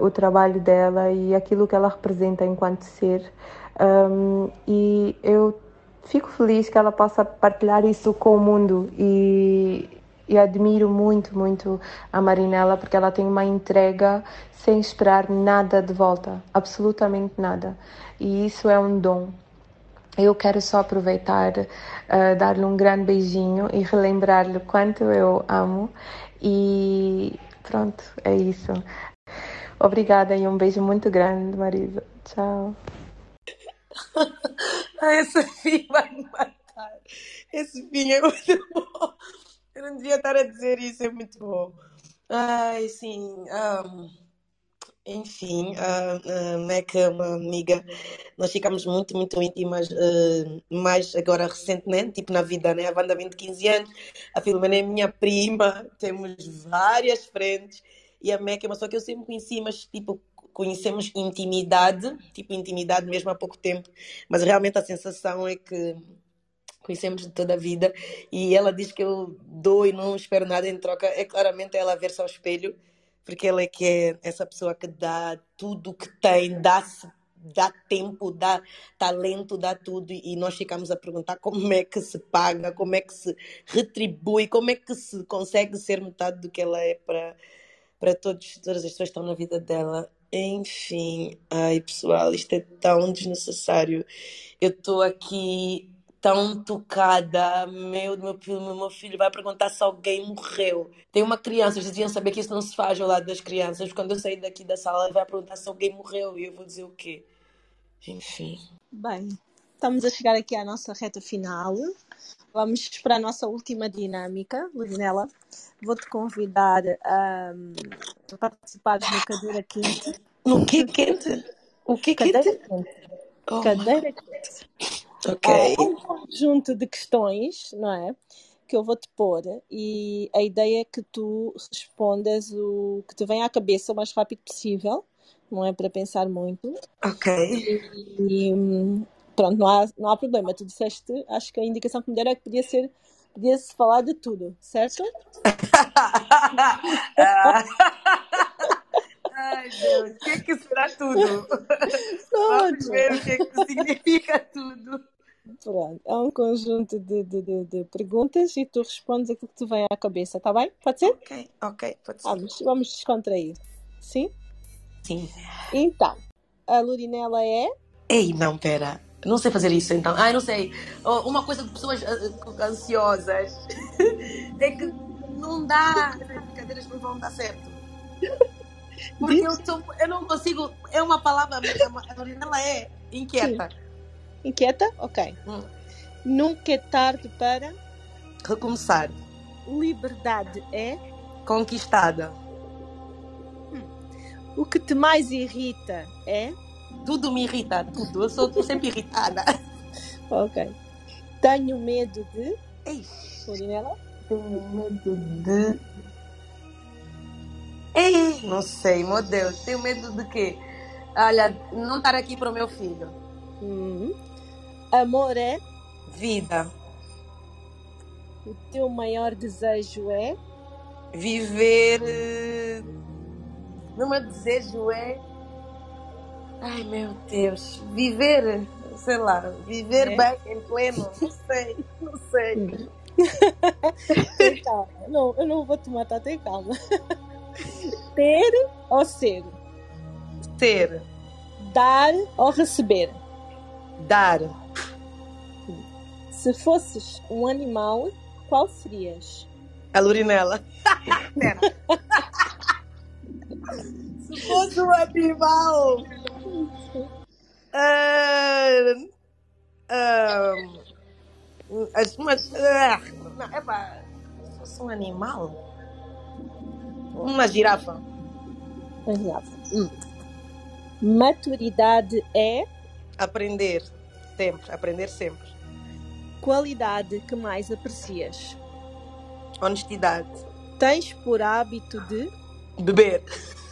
o trabalho dela e aquilo que ela representa enquanto ser. Um, e eu fico feliz que ela possa partilhar isso com o mundo e, e admiro muito, muito a Marinela porque ela tem uma entrega sem esperar nada de volta, absolutamente nada. E isso é um dom. Eu quero só aproveitar, uh, dar-lhe um grande beijinho e relembrar-lhe quanto eu amo. E pronto, é isso. Obrigada e um beijo muito grande, Marisa. Tchau. Esse fim vai me matar. Esse fim é muito bom. Eu não devia estar a dizer isso, é muito bom. Ai, sim. Um, enfim, a uh, Meca é uma amiga. Nós ficamos muito, muito íntimas, uh, mais agora recentemente, tipo na vida, né? A Wanda tem 15 anos, a Filomena é minha prima, temos várias frentes. E a Meca é uma pessoa que eu sempre conheci, mas tipo, conhecemos intimidade, tipo intimidade mesmo há pouco tempo, mas realmente a sensação é que conhecemos de toda a vida e ela diz que eu dou e não espero nada em troca, é claramente ela ver-se ao espelho, porque ela é que é essa pessoa que dá tudo que tem, dá-se dá tempo, dá talento, dá tudo, e nós ficamos a perguntar como é que se paga, como é que se retribui, como é que se consegue ser metade do que ela é para, para todos, todas as pessoas que estão na vida dela. Enfim, ai pessoal, isto é tão desnecessário. Eu estou aqui tão tocada. Meu, meu filho, meu filho vai perguntar se alguém morreu. Tem uma criança, eles deviam saber que isso não se faz ao lado das crianças. Quando eu sair daqui da sala, ele vai perguntar se alguém morreu e eu vou dizer o quê? Enfim. Bem, estamos a chegar aqui à nossa reta final. Vamos para a nossa última dinâmica, Ludinela. Vou-te convidar a, a participar no Cadeira Quente. No que quente? O que Cadeira quente? Quente. Oh. Cadeira Quente. Ok. É um conjunto de questões, não é? Que eu vou-te pôr e a ideia é que tu respondas o que te vem à cabeça o mais rápido possível, não é para pensar muito. Ok. E, e pronto, não há, não há problema. Tu disseste, acho que a indicação que me deram é que podia ser podia-se falar de tudo, certo? Ai, Deus, o que é que será tudo? Vamos Pronto. ver o que é que significa tudo. Pronto, é um conjunto de, de, de, de perguntas e tu respondes aquilo que te vem à cabeça, tá bem? Pode ser? Ok, ok, pode ser. Vamos, vamos descontrair. Sim? Sim. Então, a Lurinela é. Ei, não, pera. Não sei fazer isso então. Ai, não sei. Oh, Uma coisa de pessoas ah, ansiosas é que não dá. Essas brincadeiras não vão dar certo. Porque eu, sou, eu não consigo. É uma palavra. A Marinela é inquieta. Inquieta? Ok. Hum. Nunca é tarde para. Recomeçar. Liberdade é. Conquistada. O que te mais irrita é. Tudo me irrita, tudo. Eu sou, sempre irritada. Ok. Tenho medo de. Ei, tenho medo de. Ei, não sei, meu Deus. Tenho medo de quê? Olha, não estar aqui para o meu filho. Hum. Amor é. Vida. O teu maior desejo é. Viver. eh, O meu desejo é. Ai meu Deus. Viver, sei lá, viver É? bem, em pleno. Não sei, não sei. Tem calma. Não, eu não vou te matar, tem calma. Ter ou ser? Ser. Dar ou receber? Dar. Se fosses um animal, qual serias? A Lurinela. Se fosse um animal. Ah, ah, as- mas, ah, não, epá, se fosse um animal. Uma girafa. Exato. Hum. Maturidade é Aprender. Sempre. Aprender sempre. qualidade que mais aprecias. Honestidade. Tens por hábito de Beber.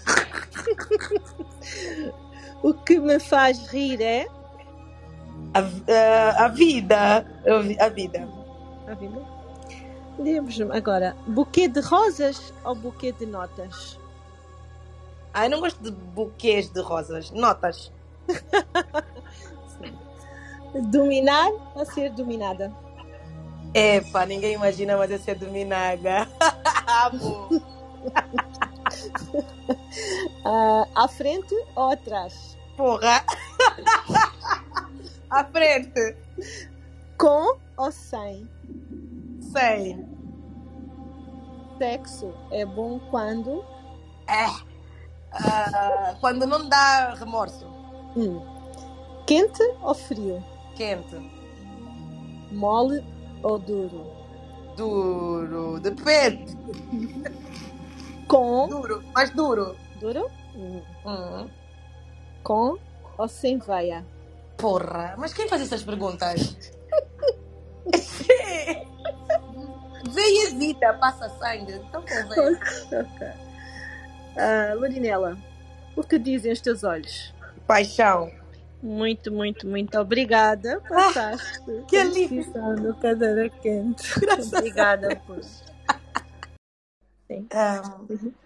o que me faz rir é A, a- a vida. A vi- a vida. a vida. Lemos agora buquê de rosas ou buquê de notas? Ah, eu não gosto de buquês de rosas. Notas. Dominar ou ser dominada? Epá, ninguém imagina, mas eu sei dominada. Amo. Ah, à frente ou atrás? Porra. À frente. Com ou sem? Sem. Sexo é bom quando É. Ah, quando não dá remorso. Hum. quente ou frio? Quente. Mole ou duro? Duro. Depende. Com Duro. Mais duro. duro? Hum. Hum. Com ou sem veia? Porra. Mas quem faz essas perguntas? Veiazita, passa sangue. Então convém. Ok. Ah, Lorinela, o que dizem os teus olhos? Paixão. Muito, muito, muito obrigada. Passaste. que alívio. no cadeira quente. obrigada por. Ah,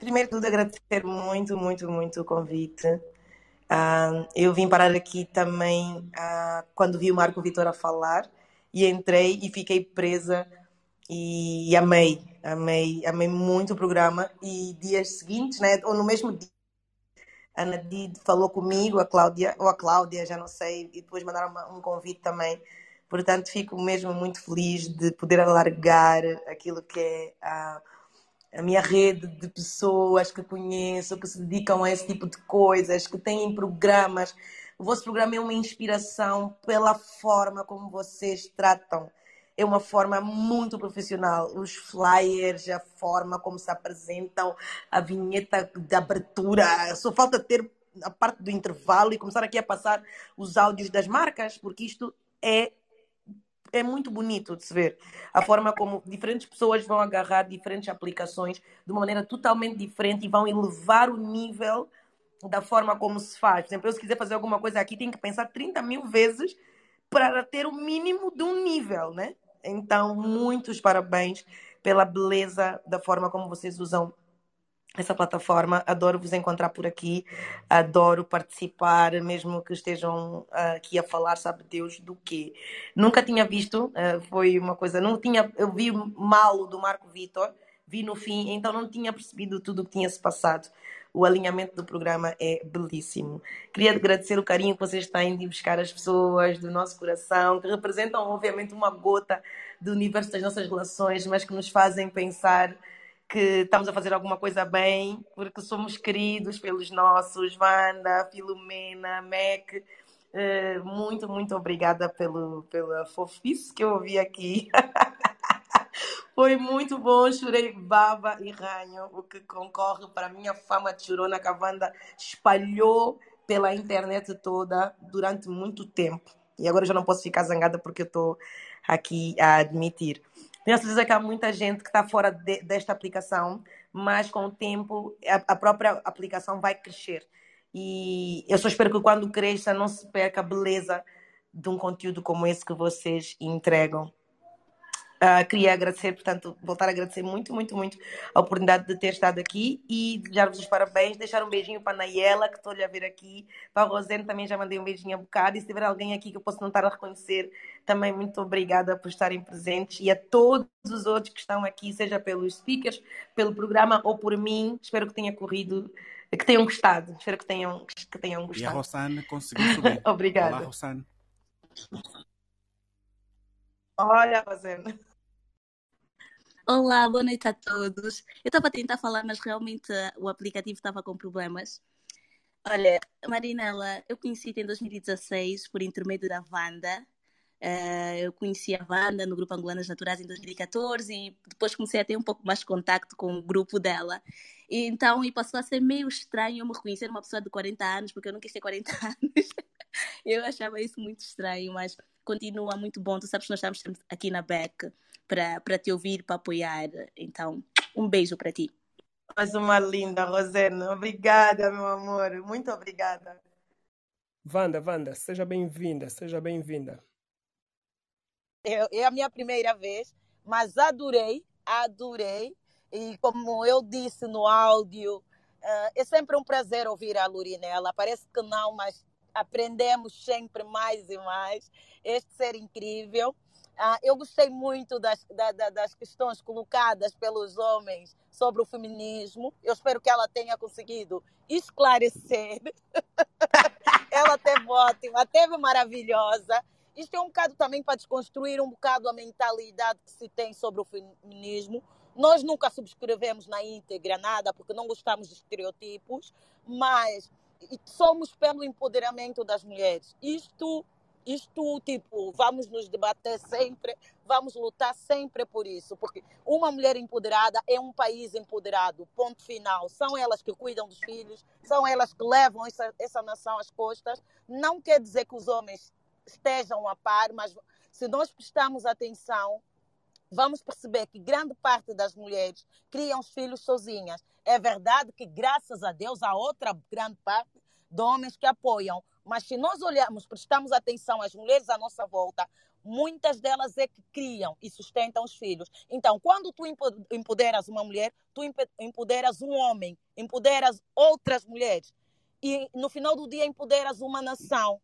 primeiro de tudo, agradecer muito, muito, muito o convite. Ah, eu vim parar aqui também ah, quando vi o Marco Vitor a falar e entrei e fiquei presa e amei, amei, amei muito o programa e dias seguintes, né, ou no mesmo dia, a Nadide falou comigo, a Cláudia, ou a Cláudia, já não sei, e depois mandaram um convite também. Portanto, fico mesmo muito feliz de poder alargar aquilo que é a, a minha rede de pessoas que conheço, que se dedicam a esse tipo de coisas, que têm programas. O vosso programa é uma inspiração pela forma como vocês tratam. É uma forma muito profissional. Os flyers, a forma como se apresentam, a vinheta de abertura. Só falta ter a parte do intervalo e começar aqui a passar os áudios das marcas, porque isto é é muito bonito de se ver a forma como diferentes pessoas vão agarrar diferentes aplicações de uma maneira totalmente diferente e vão elevar o nível da forma como se faz. Por exemplo, eu se quiser fazer alguma coisa aqui, tenho que pensar 30 mil vezes para ter o mínimo de um nível, né? Então, muitos parabéns pela beleza da forma como vocês usam essa plataforma. Adoro vos encontrar por aqui, adoro participar, mesmo que estejam ah, aqui a falar, sabe Deus do quê. Nunca tinha visto, ah, foi uma coisa, não tinha, eu vi mal do Marco Vitor, vi no fim, então não tinha percebido tudo o que tinha se passado. O alinhamento do programa é belíssimo. Queria agradecer o carinho que vocês têm de buscar as pessoas do nosso coração, que representam, obviamente, uma gota do universo das nossas relações, mas que nos fazem pensar que estamos a fazer alguma coisa bem, porque somos queridos pelos nossos, Wanda, Filomena, Mac. Eh, muito, muito obrigada pelo, pela fofice que eu ouvi aqui. Foi muito bom, chorei baba e ranho, o que concorre para a minha fama de chorona que a Wanda espalhou pela internet toda durante muito tempo. E agora eu já não posso ficar zangada porque eu estou aqui a admitir. Tenho certeza que há muita gente que está fora de- desta aplicação, mas com o tempo a, a própria aplicação vai crescer. E eu só espero que quando cresça não se perca a beleza de um conteúdo como esse que vocês entregam. Uh, queria agradecer, portanto, voltar a agradecer muito, muito, muito a oportunidade de ter estado aqui e desejar-vos os parabéns, deixar um beijinho para a Nayela, que estou-lhe a ver aqui, para a Rosane também já mandei um beijinho a bocado, e se tiver alguém aqui que eu posso não estar a reconhecer, também muito obrigada por estarem presentes e a todos os outros que estão aqui, seja pelos speakers, pelo programa ou por mim, espero que tenha corrido que tenham gostado. Espero que tenham, que tenham gostado. E a Rossana conseguiu subir. Obrigada. Olá, Rossana. Olha, Rosana. Olá, boa noite a todos. Eu estava a tentar falar, mas realmente uh, o aplicativo estava com problemas. Olha, Marinela, eu conheci-te em 2016 por intermédio da Wanda. Uh, eu conheci a Wanda no grupo Angolanas Naturais em 2014 e depois comecei a ter um pouco mais de contato com o grupo dela. E, então, e passou a ser meio estranho eu me reconhecer uma pessoa de 40 anos, porque eu não quis ter 40 anos. eu achava isso muito estranho, mas continua muito bom. Tu sabes que nós estamos aqui na BEC para te ouvir, para apoiar. Então, um beijo para ti. Mais uma linda, Rosena. Obrigada, meu amor. Muito obrigada. Wanda, Wanda, seja bem-vinda, seja bem-vinda. É, é a minha primeira vez, mas adorei, adorei. E como eu disse no áudio, uh, é sempre um prazer ouvir a Lurinela. Parece que não, mas aprendemos sempre mais e mais. Este ser incrível. Ah, eu gostei muito das, da, das questões colocadas pelos homens sobre o feminismo. Eu espero que ela tenha conseguido esclarecer. ela teve ótima, teve maravilhosa. Isto é um bocado também para desconstruir um bocado a mentalidade que se tem sobre o feminismo. Nós nunca subscrevemos na íntegra nada, porque não gostamos de estereotipos, mas somos pelo empoderamento das mulheres. Isto isto, tipo, vamos nos debater sempre, vamos lutar sempre por isso, porque uma mulher empoderada é um país empoderado, ponto final. São elas que cuidam dos filhos, são elas que levam essa, essa nação às costas. Não quer dizer que os homens estejam a par, mas se nós prestarmos atenção, vamos perceber que grande parte das mulheres criam os filhos sozinhas. É verdade que, graças a Deus, há outra grande parte de homens que apoiam, mas se nós olharmos, prestamos atenção às mulheres à nossa volta, muitas delas é que criam e sustentam os filhos. Então, quando tu empoderas uma mulher, tu empoderas um homem, empoderas outras mulheres. E no final do dia empoderas uma nação.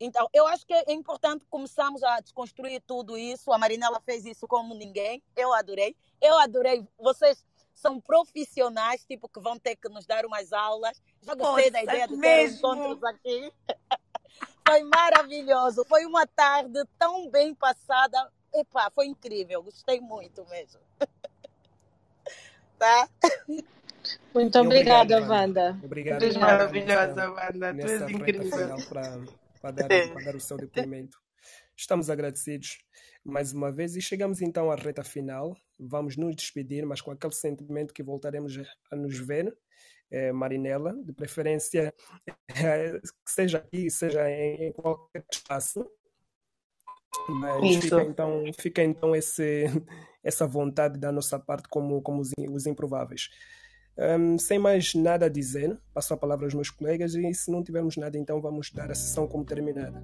Então, eu acho que é importante começarmos a desconstruir tudo isso. A Marinela fez isso como ninguém. Eu adorei. Eu adorei. Vocês são profissionais, tipo, que vão ter que nos dar umas aulas. Já gostei Poxa, da ideia de ter encontros aqui. foi maravilhoso. Foi uma tarde tão bem passada. Epa, foi incrível. Gostei muito mesmo. tá? Muito obrigada, Wanda. Obrigado. Tu és maravilhosa, Wanda. Tu és incrível. Para dar, para dar o seu depoimento. Estamos agradecidos mais uma vez e chegamos então à reta final. Vamos nos despedir, mas com aquele sentimento que voltaremos a nos ver. É, Marinela, de preferência é, que seja aqui, seja em, em qualquer espaço. Mas fica então, fica então esse, essa vontade da nossa parte como, como os, os improváveis. Um, sem mais nada a dizer, passo a palavra aos meus colegas e se não tivermos nada, então vamos dar a sessão como terminada.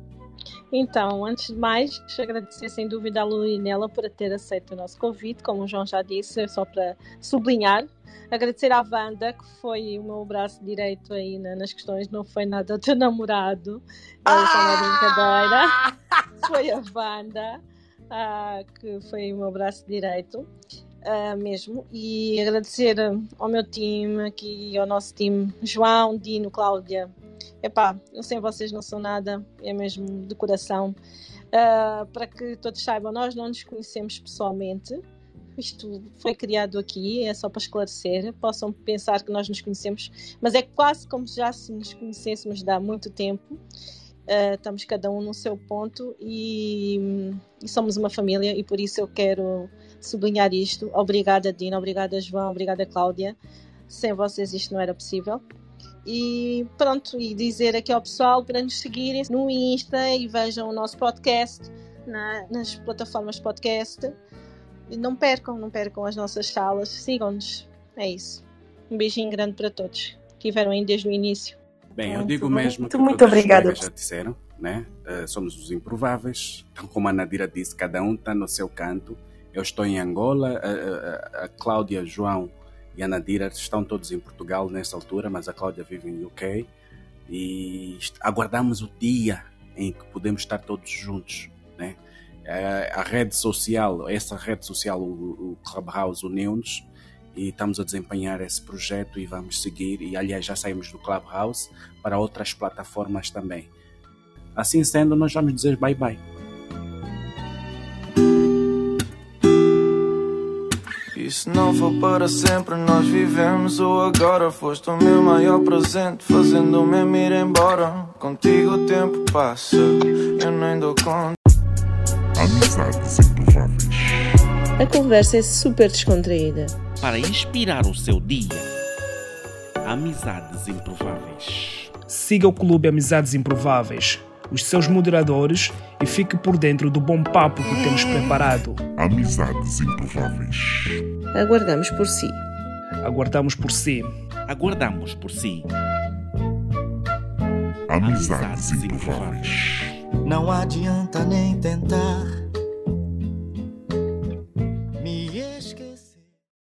Então, antes de mais, agradecer sem dúvida a Luinela por ter aceito o nosso convite, como o João já disse, só para sublinhar. Agradecer à Wanda, que foi o meu braço direito aí nas questões, não foi nada do teu namorado, ah! brincadeira. Foi a Wanda, ah, que foi o meu braço direito uh, mesmo. E agradecer ao meu time aqui, ao nosso time, João, Dino, Cláudia. Epá, eu sem vocês não sou nada, é mesmo de coração. Uh, para que todos saibam, nós não nos conhecemos pessoalmente. Isto foi criado aqui, é só para esclarecer. Possam pensar que nós nos conhecemos, mas é quase como já se nos conhecêssemos há muito tempo. Uh, estamos cada um no seu ponto e, e, somos uma família, e por isso eu quero sublinhar isto. Obrigada, Dina, obrigada, João, obrigada, Cláudia. Sem vocês isto não era possível. E pronto, e dizer aqui ao pessoal para nos seguirem no Insta e vejam o nosso podcast na, nas plataformas podcast. E não percam, não percam as nossas salas, sigam-nos. É isso. Um beijinho grande para todos que estiveram aí desde o início. Bem, eu digo mesmo muito, que muito obrigada. já disseram, né? Uh, somos os improváveis, então, como a Nadira disse, cada um está no seu canto Eu estou em Angola, a, a, a Cláudia, João e a Nadira estão todos em Portugal nessa altura, mas a Cláudia vive em UK e aguardamos o dia em que podemos estar todos juntos, né? A rede social, essa rede social, o, o Clubhouse uniu-nos e estamos a desempenhar esse projeto e vamos seguir. E aliás, já saímos do Clubhouse para outras plataformas também. Assim sendo, nós vamos dizer bye bye. E se não for para sempre, nós vivemos ou agora foste o meu maior presente, fazendo-me ir embora. Contigo o tempo passa, eu nem dou conta. Amizades improváveis. A conversa é super descontraída. Para inspirar o seu dia. Amizades improváveis. Siga o Clube Amizades Improváveis, os seus moderadores e fique por dentro do bom papo que temos preparado. Amizades improváveis. Aguardamos por si. Aguardamos por si. Aguardamos por si. Amizades improváveis. Não adianta nem tentar